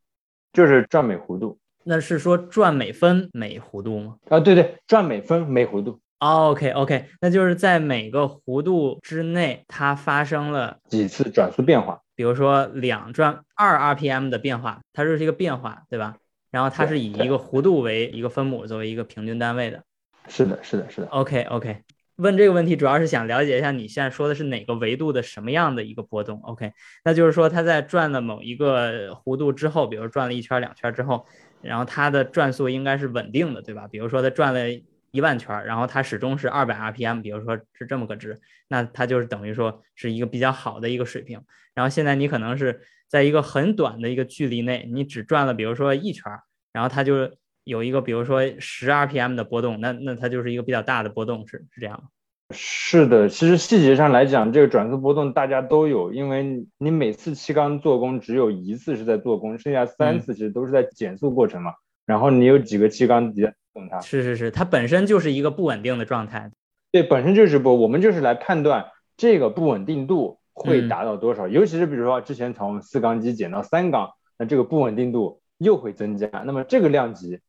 就是转每弧度。那是说转每分每弧度吗？啊，对对，转每分每弧度。OK OK，那就是在每个弧度之内，它发生了几次转速变化。比如说两转二 RPM 的变化，它就是一个变化，对吧？然后它是以一个弧度为一个分母作为一个平均单位的。是的，是的，是的。OK OK，问这个问题主要是想了解一下你现在说的是哪个维度的什么样的一个波动。OK，那就是说它在转了某一个弧度之后，比如转了一圈两圈之后。然后它的转速应该是稳定的，对吧？比如说它转了一万圈，然后它始终是二百 RPM，比如说是这么个值，那它就是等于说是一个比较好的一个水平。然后现在你可能是在一个很短的一个距离内，你只转了比如说一圈，然后它就有一个比如说十 RPM 的波动，那那它就是一个比较大的波动，是是这样吗？是的，其实细节上来讲，这个转速波动大家都有，因为你每次气缸做工只有一次是在做工，剩下三次其实都是在减速过程嘛。然后你有几个气缸在动它？是是是，它本身就是一个不稳定的状态。对，本身就是不，我们就是来判断这个不稳定度会达到多少。尤其是比如说之前从四缸机减到三缸，那这个不稳定度又会增加。那么这个量级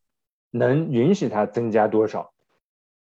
能允许它增加多少？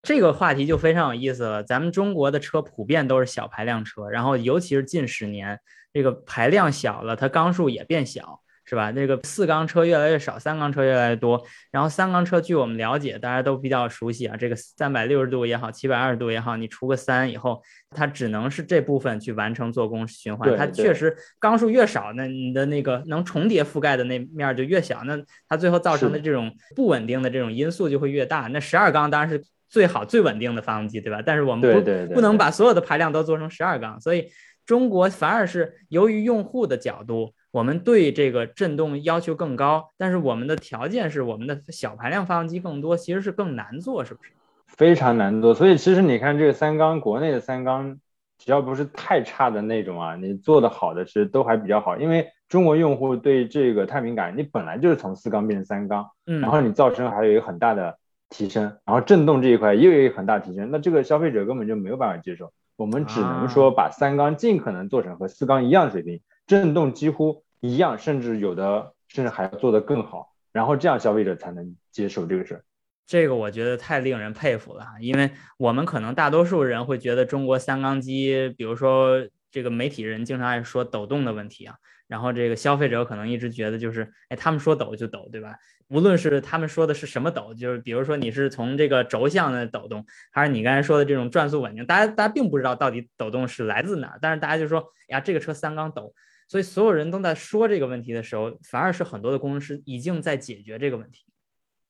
这个话题就非常有意思了。咱们中国的车普遍都是小排量车，然后尤其是近十年，这个排量小了，它缸数也变小。是吧？那个四缸车越来越少，三缸车越来越多。然后三缸车，据我们了解，大家都比较熟悉啊。这个三百六十度也好，七百二十度也好，你除个三以后，它只能是这部分去完成做工循环。它确实缸数越少，那你的那个能重叠覆盖的那面就越小，那它最后造成的这种不稳定的这种因素就会越大。那十二缸当然是最好最稳定的发动机，对吧？但是我们不不能把所有的排量都做成十二缸，所以中国反而是由于用户的角度。我们对这个震动要求更高，但是我们的条件是我们的小排量发动机更多，其实是更难做，是不是？非常难做。所以其实你看这个三缸，国内的三缸，只要不是太差的那种啊，你做的好的其实都还比较好。因为中国用户对这个太敏感，你本来就是从四缸变成三缸，嗯，然后你噪声还有一个很大的提升，然后震动这一块又有一个很大提升，那这个消费者根本就没有办法接受。我们只能说把三缸尽可能做成和四缸一样的水平。震动几乎一样，甚至有的甚至还要做得更好，然后这样消费者才能接受这个事儿。这个我觉得太令人佩服了，因为我们可能大多数人会觉得中国三缸机，比如说这个媒体人经常爱说抖动的问题啊，然后这个消费者可能一直觉得就是，哎，他们说抖就抖，对吧？无论是他们说的是什么抖，就是比如说你是从这个轴向的抖动，还是你刚才说的这种转速稳定，大家大家并不知道到底抖动是来自哪儿，但是大家就说，呀，这个车三缸抖。所以所有人都在说这个问题的时候，反而是很多的工程师已经在解决这个问题。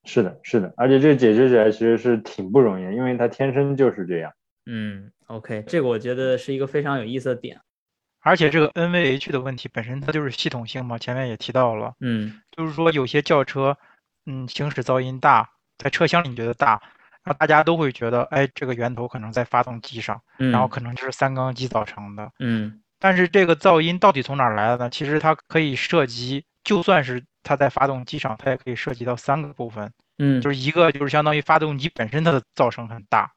是的，是的，而且这个解决起来其实是挺不容易，因为它天生就是这样。嗯，OK，这个我觉得是一个非常有意思的点。而且这个 NVH 的问题本身它就是系统性嘛，前面也提到了。嗯，就是说有些轿车，嗯，行驶噪音大，在车厢里你觉得大，然后大家都会觉得，哎，这个源头可能在发动机上，然后可能就是三缸机造成的。嗯。但是这个噪音到底从哪儿来的呢？其实它可以涉及，就算是它在发动机上，它也可以涉及到三个部分。嗯，就是一个就是相当于发动机本身它的噪声很大，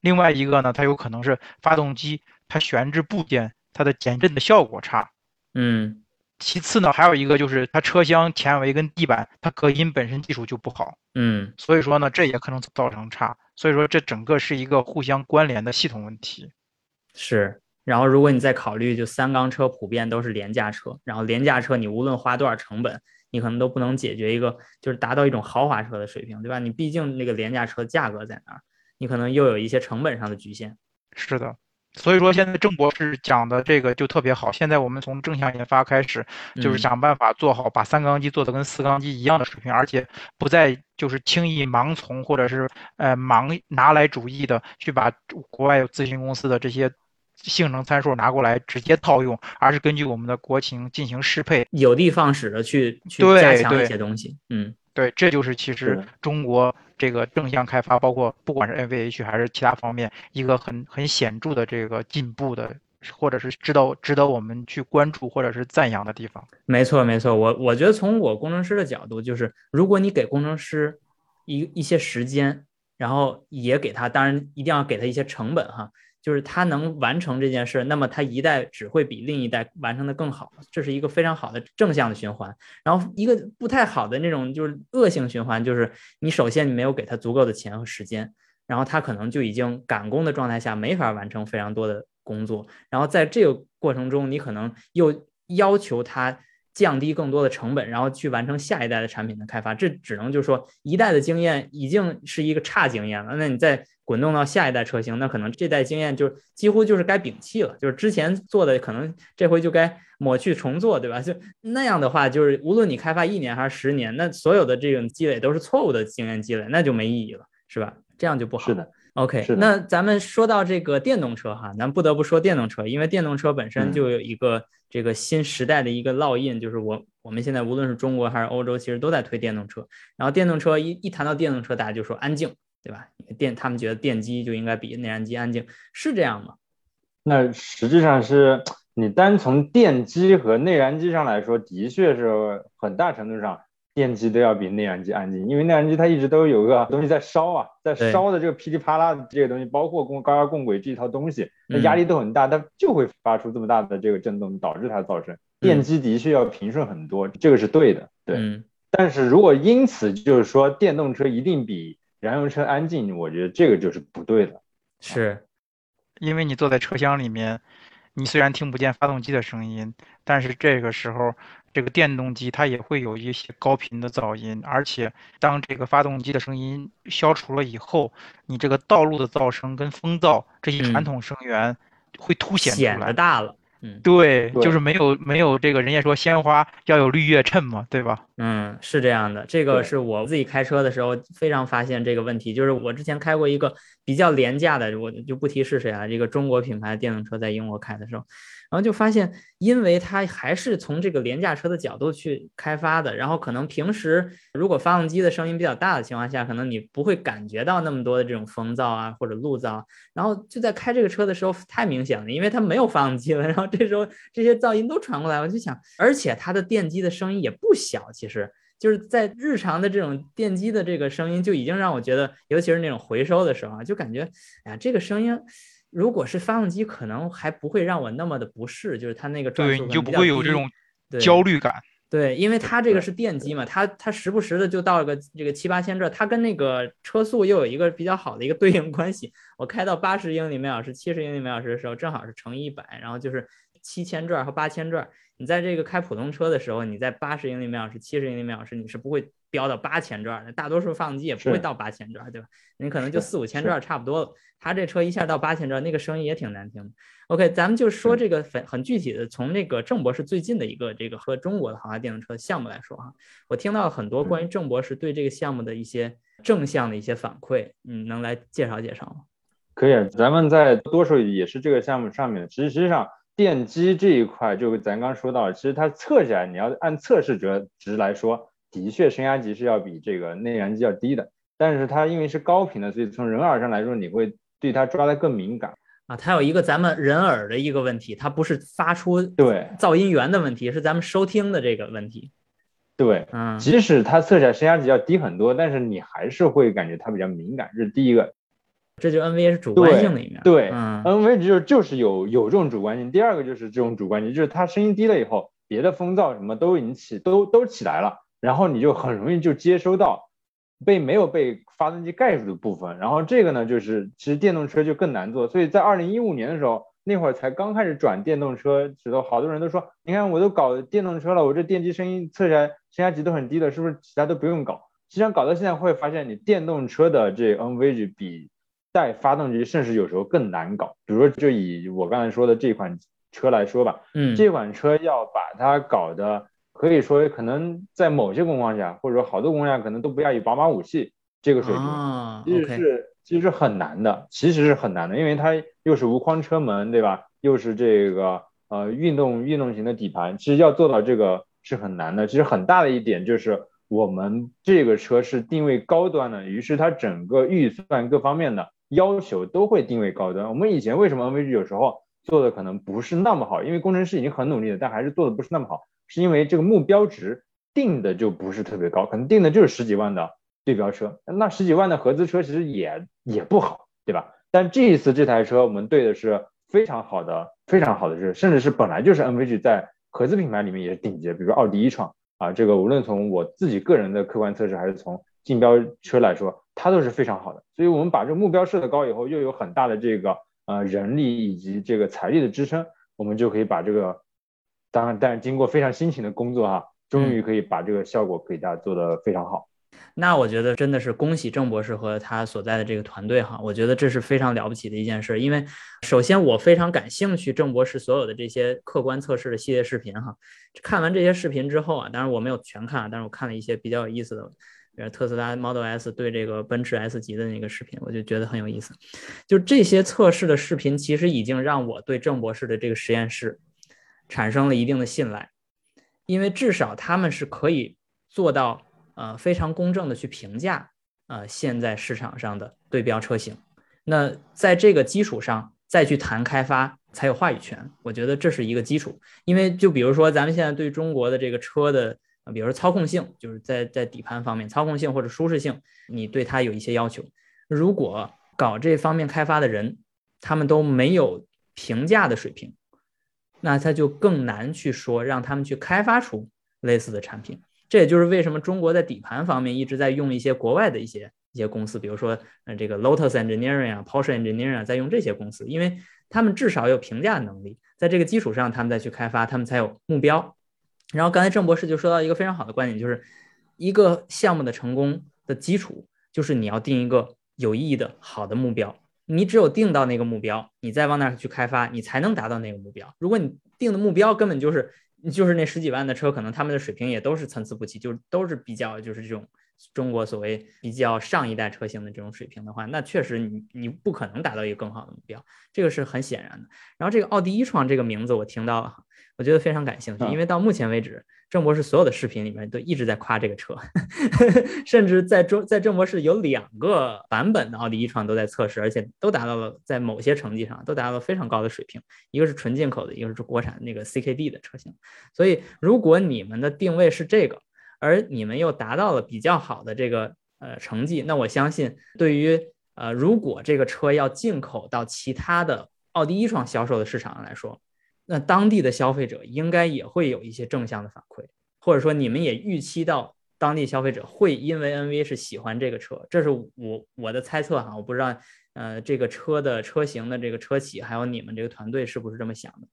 另外一个呢，它有可能是发动机它悬置部件它的减震的效果差。嗯，其次呢，还有一个就是它车厢前围跟地板它隔音本身技术就不好。嗯，所以说呢，这也可能造成差。所以说这整个是一个互相关联的系统问题。是。然后，如果你再考虑，就三缸车普遍都是廉价车，然后廉价车你无论花多少成本，你可能都不能解决一个就是达到一种豪华车的水平，对吧？你毕竟那个廉价车价格在那儿，你可能又有一些成本上的局限。是的，所以说现在郑博士讲的这个就特别好。现在我们从正向研发开始，就是想办法做好把三缸机做的跟四缸机一样的水平，而且不再就是轻易盲从或者是呃盲拿来主义的去把国外有咨询公司的这些。性能参数拿过来直接套用，而是根据我们的国情进行适配，有的放矢的去去加强一些东西。嗯，对，这就是其实中国这个正向开发，包括不管是 NVH 还是其他方面，一个很很显著的这个进步的，或者是值得值得我们去关注或者是赞扬的地方。没错，没错，我我觉得从我工程师的角度，就是如果你给工程师一一些时间，然后也给他，当然一定要给他一些成本哈。就是他能完成这件事，那么他一代只会比另一代完成的更好，这是一个非常好的正向的循环。然后一个不太好的那种就是恶性循环，就是你首先你没有给他足够的钱和时间，然后他可能就已经赶工的状态下没法完成非常多的工作，然后在这个过程中你可能又要求他。降低更多的成本，然后去完成下一代的产品的开发，这只能就是说一代的经验已经是一个差经验了。那你再滚动到下一代车型，那可能这代经验就几乎就是该摒弃了，就是之前做的可能这回就该抹去重做，对吧？就那样的话，就是无论你开发一年还是十年，那所有的这种积累都是错误的经验积累，那就没意义了，是吧？这样就不好。是的。OK，那咱们说到这个电动车哈，咱不得不说电动车，因为电动车本身就有一个这个新时代的一个烙印，就是我我们现在无论是中国还是欧洲，其实都在推电动车。然后电动车一一谈到电动车，大家就说安静，对吧？电他们觉得电机就应该比内燃机安静，是这样吗？那实际上是你单从电机和内燃机上来说，的确是很大程度上。电机都要比内燃机安静，因为内燃机它一直都有个东西在烧啊，在烧的这个噼里啪啦的这些东西，包括共高压共轨这一套东西，那压力都很大，它就会发出这么大的这个震动，导致它噪声。电机的确要平顺很多，这个是对的，对。但是如果因此就是说电动车一定比燃油车安静，我觉得这个就是不对的。是，因为你坐在车厢里面，你虽然听不见发动机的声音，但是这个时候。这个电动机它也会有一些高频的噪音，而且当这个发动机的声音消除了以后，你这个道路的噪声跟风噪这些传统声源会凸显出来，大了。嗯，对，就是没有没有这个人家说鲜花要有绿叶衬嘛，对吧？嗯，是这样的，这个是我自己开车的时候非常发现这个问题，就是我之前开过一个比较廉价的，我就不提是谁啊，这个中国品牌电动车在英国开的时候。然后就发现，因为它还是从这个廉价车的角度去开发的，然后可能平时如果发动机的声音比较大的情况下，可能你不会感觉到那么多的这种风噪啊或者路噪，然后就在开这个车的时候太明显了，因为它没有发动机了，然后这时候这些噪音都传过来，我就想，而且它的电机的声音也不小，其实就是在日常的这种电机的这个声音就已经让我觉得，尤其是那种回收的时候啊，就感觉，哎呀，这个声音。如果是发动机，可能还不会让我那么的不适，就是它那个转速对，你就不会有这种焦虑感。对，因为它这个是电机嘛，它它时不时的就到了个这个七八千转，它跟那个车速又有一个比较好的一个对应关系。我开到八十英里每小时、七十英里每小时的时候，正好是乘以一百，然后就是七千转和八千转。你在这个开普通车的时候，你在八十英里每小时、七十英里每小时，你是不会。飙到八千转的，大多数发动机也不会到八千转，对吧？你可能就四五千转差不多了。他这车一下到八千转，那个声音也挺难听的。OK，咱们就说这个很很具体的，从那个郑博士最近的一个这个和中国的豪华电动车项目来说哈，我听到很多关于郑博士对这个项目的一些正向的一些反馈，嗯，能来介绍介绍吗？可以，咱们在多数也是这个项目上面，其实实际上电机这一块，就咱刚说到，其实它测起来，你要按测试值值来说。的确，升压级是要比这个内燃机要低的，但是它因为是高频的，所以从人耳上来说，你会对它抓得更敏感啊。它有一个咱们人耳的一个问题，它不是发出对噪音源的问题，是咱们收听的这个问题。对，嗯，即使它测起来升压级要低很多，但是你还是会感觉它比较敏感，这是第一个。这就 NVA 是主观性的一面。对，NVA 就就是有有这种主观性。第二个就是这种主观性，就是它声音低了以后，别的风噪什么都已经起都都起来了。然后你就很容易就接收到被没有被发动机盖住的部分，然后这个呢，就是其实电动车就更难做。所以在二零一五年的时候，那会儿才刚开始转电动车，时候好多人都说，你看我都搞电动车了，我这电机声音测起来升压级都很低的，是不是其他都不用搞？实际上搞到现在会发现，你电动车的这 NVH 比带发动机甚至有时候更难搞。比如说，就以我刚才说的这款车来说吧，嗯，这款车要把它搞的。可以说，可能在某些工况下，或者说好多工况下，可能都不亚于宝马五系这个水平，其实是其实是很难的，其实是很难的，因为它又是无框车门，对吧？又是这个呃运动运动型的底盘，其实要做到这个是很难的。其实很大的一点就是，我们这个车是定位高端的，于是它整个预算各方面的要求都会定位高端。我们以前为什么 MVG 有时候做的可能不是那么好？因为工程师已经很努力了，但还是做的不是那么好，是因为这个目标值定的就不是特别高，可能定的就是十几万的对标车，那十几万的合资车其实也也不好，对吧？但这一次这台车我们对的是非常好的、非常好的车，甚至是本来就是 NVG 在合资品牌里面也是顶级，比如奥迪一创。啊，这个无论从我自己个人的客观测试，还是从竞标车来说，它都是非常好的。所以，我们把这个目标设的高以后，又有很大的这个呃人力以及这个财力的支撑，我们就可以把这个，当然，但是经过非常辛勤的工作哈，终于可以把这个效果给大家做得非常好。那我觉得真的是恭喜郑博士和他所在的这个团队哈，我觉得这是非常了不起的一件事。因为首先我非常感兴趣郑博士所有的这些客观测试的系列视频哈，看完这些视频之后啊，当然我没有全看，但是我看了一些比较有意思的，比如特斯拉 Model S 对这个奔驰 S 级的那个视频，我就觉得很有意思。就这些测试的视频，其实已经让我对郑博士的这个实验室产生了一定的信赖，因为至少他们是可以做到。呃，非常公正的去评价，呃，现在市场上的对标车型，那在这个基础上再去谈开发才有话语权，我觉得这是一个基础。因为就比如说咱们现在对中国的这个车的，比如说操控性，就是在在底盘方面，操控性或者舒适性，你对它有一些要求。如果搞这方面开发的人，他们都没有评价的水平，那他就更难去说让他们去开发出类似的产品。这也就是为什么中国在底盘方面一直在用一些国外的一些一些公司，比如说，呃，这个 Lotus Engineering 啊，Porsche Engineering 啊，在用这些公司，因为他们至少有评价能力，在这个基础上，他们再去开发，他们才有目标。然后刚才郑博士就说到一个非常好的观点，就是一个项目的成功的基础就是你要定一个有意义的好的目标，你只有定到那个目标，你再往那儿去开发，你才能达到那个目标。如果你定的目标根本就是。就是那十几万的车，可能他们的水平也都是参差不齐，就都是比较就是这种中国所谓比较上一代车型的这种水平的话，那确实你你不可能达到一个更好的目标，这个是很显然的。然后这个奥迪一创这个名字我听到了，我觉得非常感兴趣，因为到目前为止。郑博士所有的视频里面都一直在夸这个车，[LAUGHS] 呵呵甚至在中在郑博士有两个版本的奥迪一创都在测试，而且都达到了在某些成绩上都达到了非常高的水平。一个是纯进口的，一个是国产那个 CKD 的车型。所以如果你们的定位是这个，而你们又达到了比较好的这个呃成绩，那我相信对于呃如果这个车要进口到其他的奥迪一创销售的市场上来说。那当地的消费者应该也会有一些正向的反馈，或者说你们也预期到当地消费者会因为 NV 是喜欢这个车，这是我我的猜测哈，我不知道呃这个车的车型的这个车企还有你们这个团队是不是这么想的？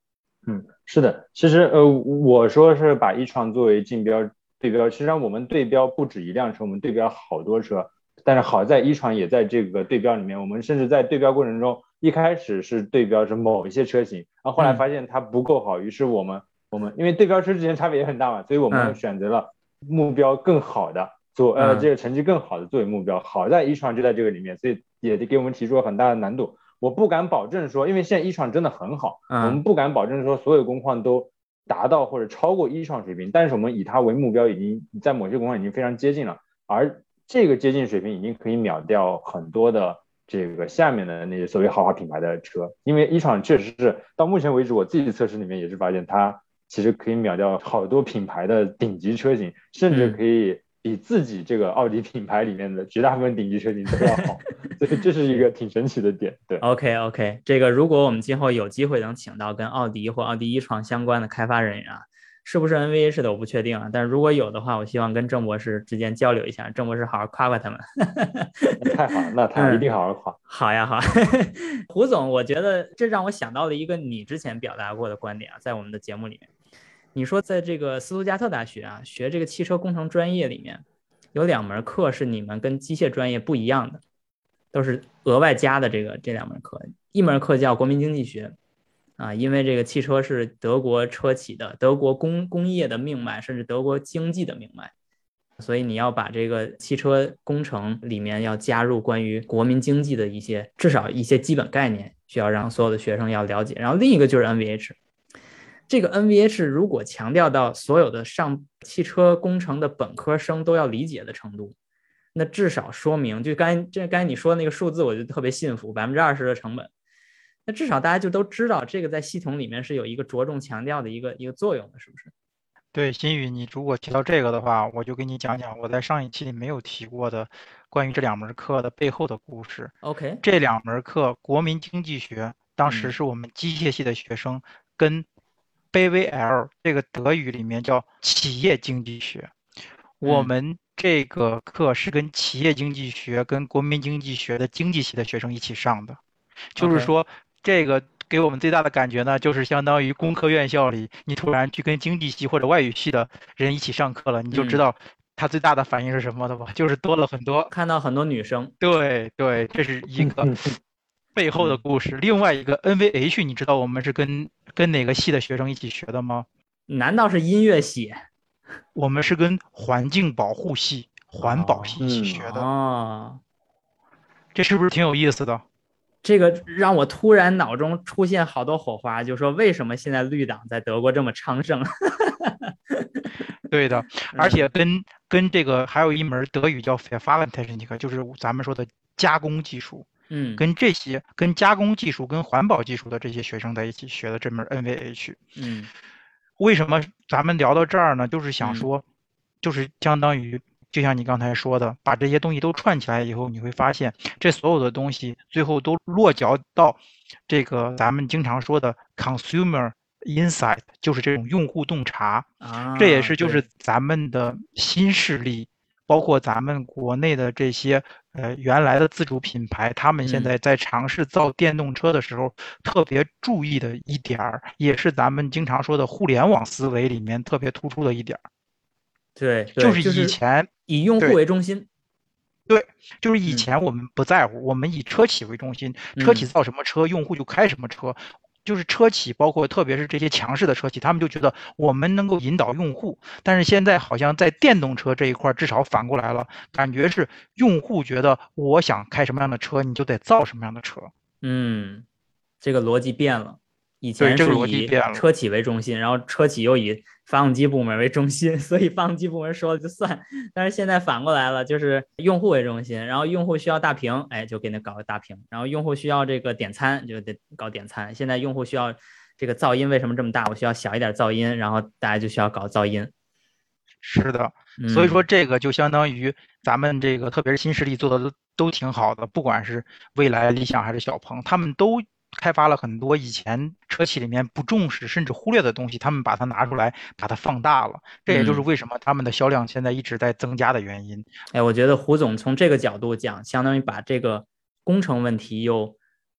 嗯，是的，其实呃我说是把一创作为竞标对标，实际上我们对标不止一辆车，我们对标好多车，但是好在一创也在这个对标里面，我们甚至在对标过程中。一开始是对标着某一些车型，然后后来发现它不够好，于是我们我们因为对标车之间差别也很大嘛，所以我们选择了目标更好的做呃这个成绩更好的作为目标。好在一创就在这个里面，所以也给我们提出了很大的难度。我不敢保证说，因为现在一创真的很好，我们不敢保证说所有工况都达到或者超过一创水平，但是我们以它为目标，已经在某些工况已经非常接近了，而这个接近水平已经可以秒掉很多的。这个下面的那些所谓豪华品牌的车，因为一创确实是到目前为止，我自己测试里面也是发现它其实可以秒掉好多品牌的顶级车型，甚至可以比自己这个奥迪品牌里面的绝大部分顶级车型都要好，所以这是一个挺神奇的点。对，OK OK，这个如果我们今后有机会能请到跟奥迪或奥迪一创相关的开发人员啊。是不是 NVA 式的我不确定啊，但是如果有的话，我希望跟郑博士之间交流一下，郑博士好好夸夸他们。太好了，那 [LAUGHS] 他一定好好夸。好呀，好。[LAUGHS] 胡总，我觉得这让我想到了一个你之前表达过的观点啊，在我们的节目里面，你说在这个斯图加特大学啊学这个汽车工程专业里面，有两门课是你们跟机械专业不一样的，都是额外加的这个这两门课，一门课叫国民经济学。啊，因为这个汽车是德国车企的、德国工工业的命脉，甚至德国经济的命脉，所以你要把这个汽车工程里面要加入关于国民经济的一些，至少一些基本概念，需要让所有的学生要了解。然后另一个就是 NVH，这个 NVH 如果强调到所有的上汽车工程的本科生都要理解的程度，那至少说明，就刚这刚才你说那个数字，我就特别信服，百分之二十的成本，那至少大家就都知道这个在系统里面是有一个着重强调的一个一个作用的，是不是？对，新宇，你如果提到这个的话，我就给你讲讲我在上一期里没有提过的关于这两门课的背后的故事。OK，这两门课，国民经济学，当时是我们机械系的学生跟 BVL 这个德语里面叫企业经济学，我们这个课是跟企业经济学跟国民经济学的经济系的学生一起上的，就是说这个。给我们最大的感觉呢，就是相当于工科院校里，你突然去跟经济系或者外语系的人一起上课了，你就知道他最大的反应是什么的吧？就是多了很多，看到很多女生。对对，这是一个背后的故事。另外一个 NVH，你知道我们是跟跟哪个系的学生一起学的吗？难道是音乐系？我们是跟环境保护系、环保系一起学的。哦，这是不是挺有意思的？这个让我突然脑中出现好多火花，就说为什么现在绿党在德国这么昌盛？[LAUGHS] 对的，而且跟跟这个还有一门德语叫 f e r f a r e n t e c h n i k 就是咱们说的加工技术。嗯，跟这些跟加工技术、跟环保技术的这些学生在一起学的这门 NVH。嗯，为什么咱们聊到这儿呢？就是想说，就是相当于。就像你刚才说的，把这些东西都串起来以后，你会发现这所有的东西最后都落脚到这个咱们经常说的 consumer insight，就是这种用户洞察。啊，这也是就是咱们的新势力，包括咱们国内的这些呃原来的自主品牌，他们现在在尝试造电动车的时候特别注意的一点儿，也是咱们经常说的互联网思维里面特别突出的一点儿。对，就是以前以用户为中心。对，就是以前我们不在乎，我们以车企为中心，车企造什么车，用户就开什么车。就是车企，包括特别是这些强势的车企，他们就觉得我们能够引导用户。但是现在好像在电动车这一块，至少反过来了，感觉是用户觉得我想开什么样的车，你就得造什么样的车。嗯，这个逻辑变了。以前是以车企为中心，然后车企又以发动机部门为中心，[LAUGHS] 所以发动机部门说了就算。但是现在反过来了，就是用户为中心，然后用户需要大屏，哎，就给你搞个大屏；然后用户需要这个点餐，就得搞点餐。现在用户需要这个噪音，为什么这么大？我需要小一点噪音，然后大家就需要搞噪音。是的，所以说这个就相当于咱们这个，特别是新势力做的都都挺好的，不管是蔚来、理想还是小鹏，他们都。开发了很多以前车企里面不重视甚至忽略的东西，他们把它拿出来，把它放大了。这也就是为什么他们的销量现在一直在增加的原因。哎，我觉得胡总从这个角度讲，相当于把这个工程问题又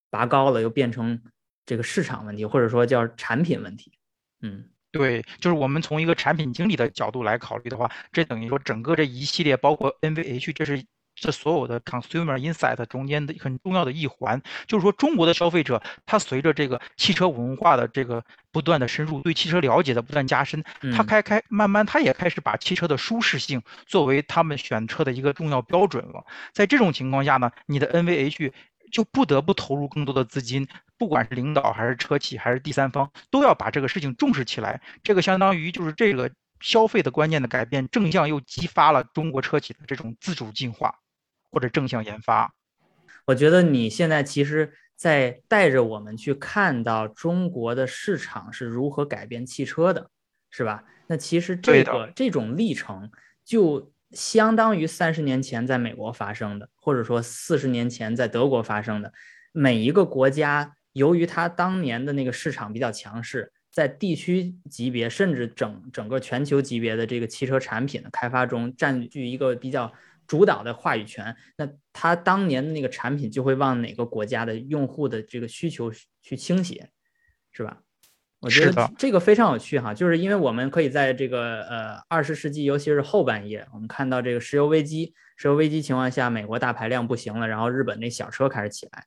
拔高了，又变成这个市场问题，或者说叫产品问题。嗯，对，就是我们从一个产品经理的角度来考虑的话，这等于说整个这一系列，包括 NVH，这是。这所有的 consumer insight 中间的很重要的一环，就是说中国的消费者，他随着这个汽车文化的这个不断的深入，对汽车了解的不断加深，他开开慢慢他也开始把汽车的舒适性作为他们选车的一个重要标准了。在这种情况下呢，你的 NVH 就不得不投入更多的资金，不管是领导还是车企还是第三方，都要把这个事情重视起来。这个相当于就是这个消费的观念的改变，正向又激发了中国车企的这种自主进化。或者正向研发，我觉得你现在其实在带着我们去看到中国的市场是如何改变汽车的，是吧？那其实这个这种历程就相当于三十年前在美国发生的，或者说四十年前在德国发生的。每一个国家由于它当年的那个市场比较强势，在地区级别甚至整整个全球级别的这个汽车产品的开发中占据一个比较。主导的话语权，那他当年的那个产品就会往哪个国家的用户的这个需求去倾斜，是吧？我觉得这个非常有趣哈，就是因为我们可以在这个呃二十世纪，尤其是后半叶，我们看到这个石油危机，石油危机情况下，美国大排量不行了，然后日本那小车开始起来，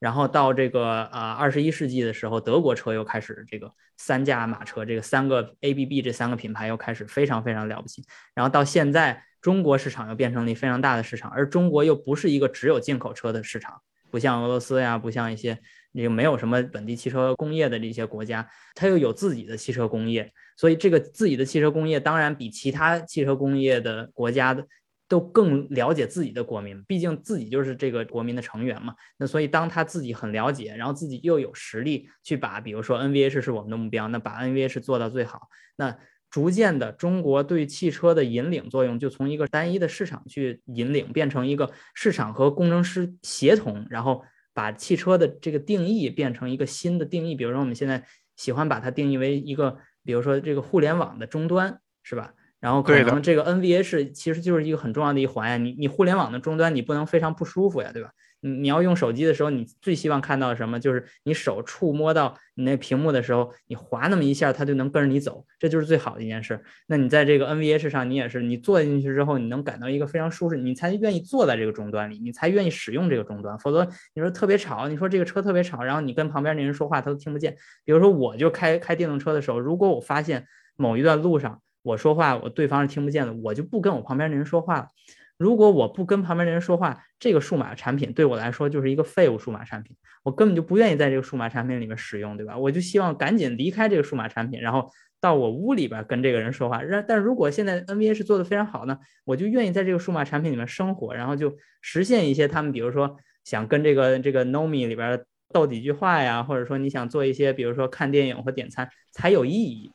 然后到这个呃二十一世纪的时候，德国车又开始这个三驾马车，这个三个 ABB 这三个品牌又开始非常非常了不起，然后到现在。中国市场又变成了一非常大的市场，而中国又不是一个只有进口车的市场，不像俄罗斯呀，不像一些那个没有什么本地汽车工业的这些国家，它又有自己的汽车工业，所以这个自己的汽车工业当然比其他汽车工业的国家的都更了解自己的国民，毕竟自己就是这个国民的成员嘛。那所以当他自己很了解，然后自己又有实力去把，比如说 NVH 是我们的目标，那把 NVH 做到最好，那。逐渐的，中国对汽车的引领作用就从一个单一的市场去引领，变成一个市场和工程师协同，然后把汽车的这个定义变成一个新的定义。比如说，我们现在喜欢把它定义为一个，比如说这个互联网的终端，是吧？然后可能这个 NVH 其实就是一个很重要的一环呀。你你互联网的终端，你不能非常不舒服呀，对吧？你你要用手机的时候，你最希望看到什么？就是你手触摸到你那屏幕的时候，你滑那么一下，它就能跟着你走，这就是最好的一件事。那你在这个 NVH 上，你也是，你坐进去之后，你能感到一个非常舒适，你才愿意坐在这个终端里，你才愿意使用这个终端。否则你说特别吵，你说这个车特别吵，然后你跟旁边那人说话，他都听不见。比如说我就开开电动车的时候，如果我发现某一段路上我说话，我对方是听不见的，我就不跟我旁边那人说话了。如果我不跟旁边的人说话，这个数码产品对我来说就是一个废物数码产品，我根本就不愿意在这个数码产品里面使用，对吧？我就希望赶紧离开这个数码产品，然后到我屋里边跟这个人说话。但但如果现在 NBA 是做的非常好呢，我就愿意在这个数码产品里面生活，然后就实现一些他们，比如说想跟这个这个 Nomi 里边斗几句话呀，或者说你想做一些，比如说看电影或点餐才有意义。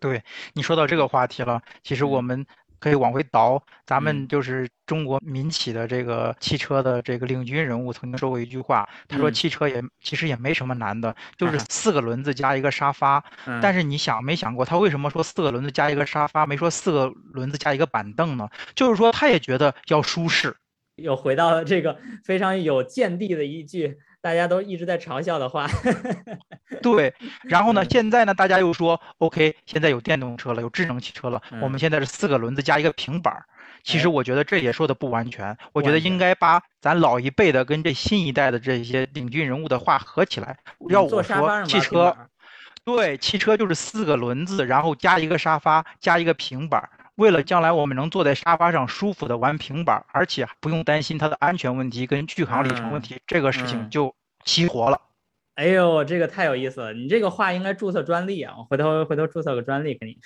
对你说到这个话题了，其实我们。可以往回倒，咱们就是中国民企的这个汽车的这个领军人物曾经说过一句话，他说汽车也其实也没什么难的，就是四个轮子加一个沙发。但是你想没想过，他为什么说四个轮子加一个沙发，没说四个轮子加一个板凳呢？就是说他也觉得要舒适。又回到了这个非常有见地的一句。大家都一直在嘲笑的话，[LAUGHS] 对。然后呢，现在呢，大家又说，OK，现在有电动车了，有智能汽车了。我们现在是四个轮子加一个平板儿。其实我觉得这也说的不完全。我觉得应该把咱老一辈的跟这新一代的这些领军人物的话合起来。要我说，汽车，对，汽车就是四个轮子，然后加一个沙发，加一个平板儿。为了将来我们能坐在沙发上舒服的玩平板，而且不用担心它的安全问题跟续航里程问题，这个事情就齐活了。哎呦，这个太有意思了！你这个话应该注册专利啊！我回头回头注册个专利给你。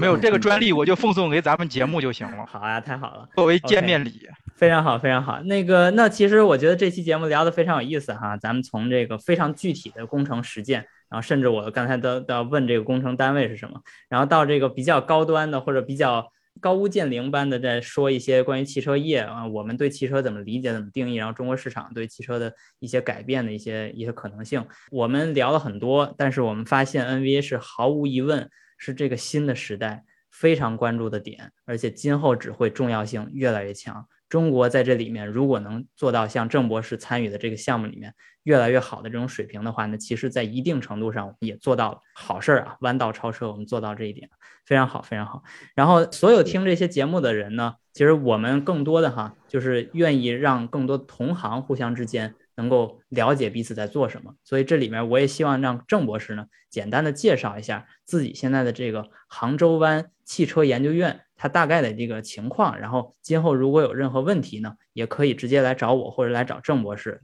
没有这个专利，我就奉送给咱们节目就行了。[LAUGHS] 好呀，太好了，作为见面礼。非常好，非常好。那个，那其实我觉得这期节目聊得非常有意思哈。咱们从这个非常具体的工程实践。然后甚至我刚才都都要问这个工程单位是什么，然后到这个比较高端的或者比较高屋建瓴般的在说一些关于汽车业啊，我们对汽车怎么理解、怎么定义，然后中国市场对汽车的一些改变的一些一些可能性，我们聊了很多，但是我们发现 NVA 是毫无疑问是这个新的时代非常关注的点，而且今后只会重要性越来越强。中国在这里面，如果能做到像郑博士参与的这个项目里面越来越好的这种水平的话，呢其实，在一定程度上也做到了好事儿啊，弯道超车，我们做到这一点非常好，非常好。然后，所有听这些节目的人呢，其实我们更多的哈，就是愿意让更多同行互相之间。能够了解彼此在做什么，所以这里面我也希望让郑博士呢简单的介绍一下自己现在的这个杭州湾汽车研究院它大概的这个情况，然后今后如果有任何问题呢，也可以直接来找我或者来找郑博士，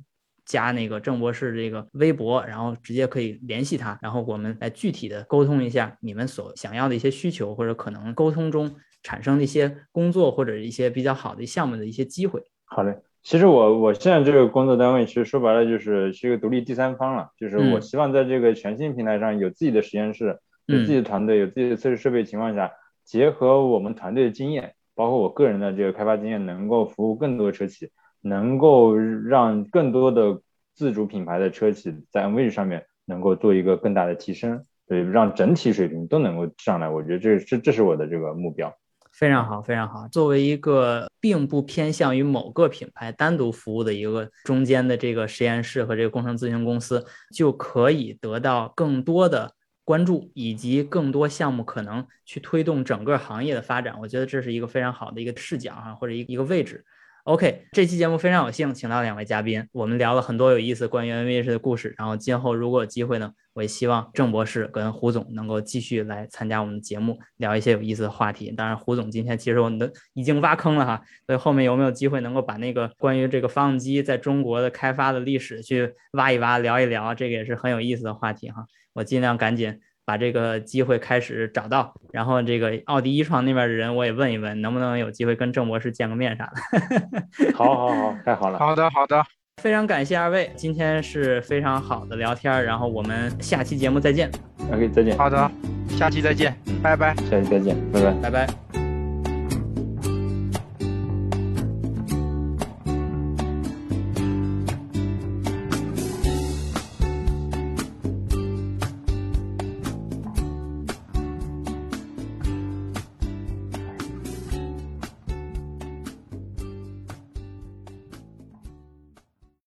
加那个郑博士这个微博，然后直接可以联系他，然后我们来具体的沟通一下你们所想要的一些需求或者可能沟通中产生的一些工作或者一些比较好的项目的一些机会。好嘞。其实我我现在这个工作单位，其实说白了就是是一个独立第三方了，就是我希望在这个全新平台上有自己的实验室，有自己的团队，有自己的测试设备情况下，结合我们团队的经验，包括我个人的这个开发经验，能够服务更多的车企，能够让更多的自主品牌的车企在 n v 上面能够做一个更大的提升，对，让整体水平都能够上来。我觉得这这这是我的这个目标。非常好，非常好。作为一个并不偏向于某个品牌单独服务的一个中间的这个实验室和这个工程咨询公司，就可以得到更多的关注，以及更多项目可能去推动整个行业的发展。我觉得这是一个非常好的一个视角啊，或者一一个位置。OK，这期节目非常有幸请到两位嘉宾，我们聊了很多有意思关于 NVH 的故事。然后今后如果有机会呢，我也希望郑博士跟胡总能够继续来参加我们的节目，聊一些有意思的话题。当然，胡总今天其实我们都已经挖坑了哈，所以后面有没有机会能够把那个关于这个发动机在中国的开发的历史去挖一挖、聊一聊，这个也是很有意思的话题哈。我尽量赶紧。把这个机会开始找到，然后这个奥迪一创那边的人我也问一问，能不能有机会跟郑博士见个面啥的。好，好，好，太好了。好的，好的，非常感谢二位，今天是非常好的聊天，然后我们下期节目再见。OK，再见。好的，下期再见，拜拜。下期再见，拜拜，拜拜。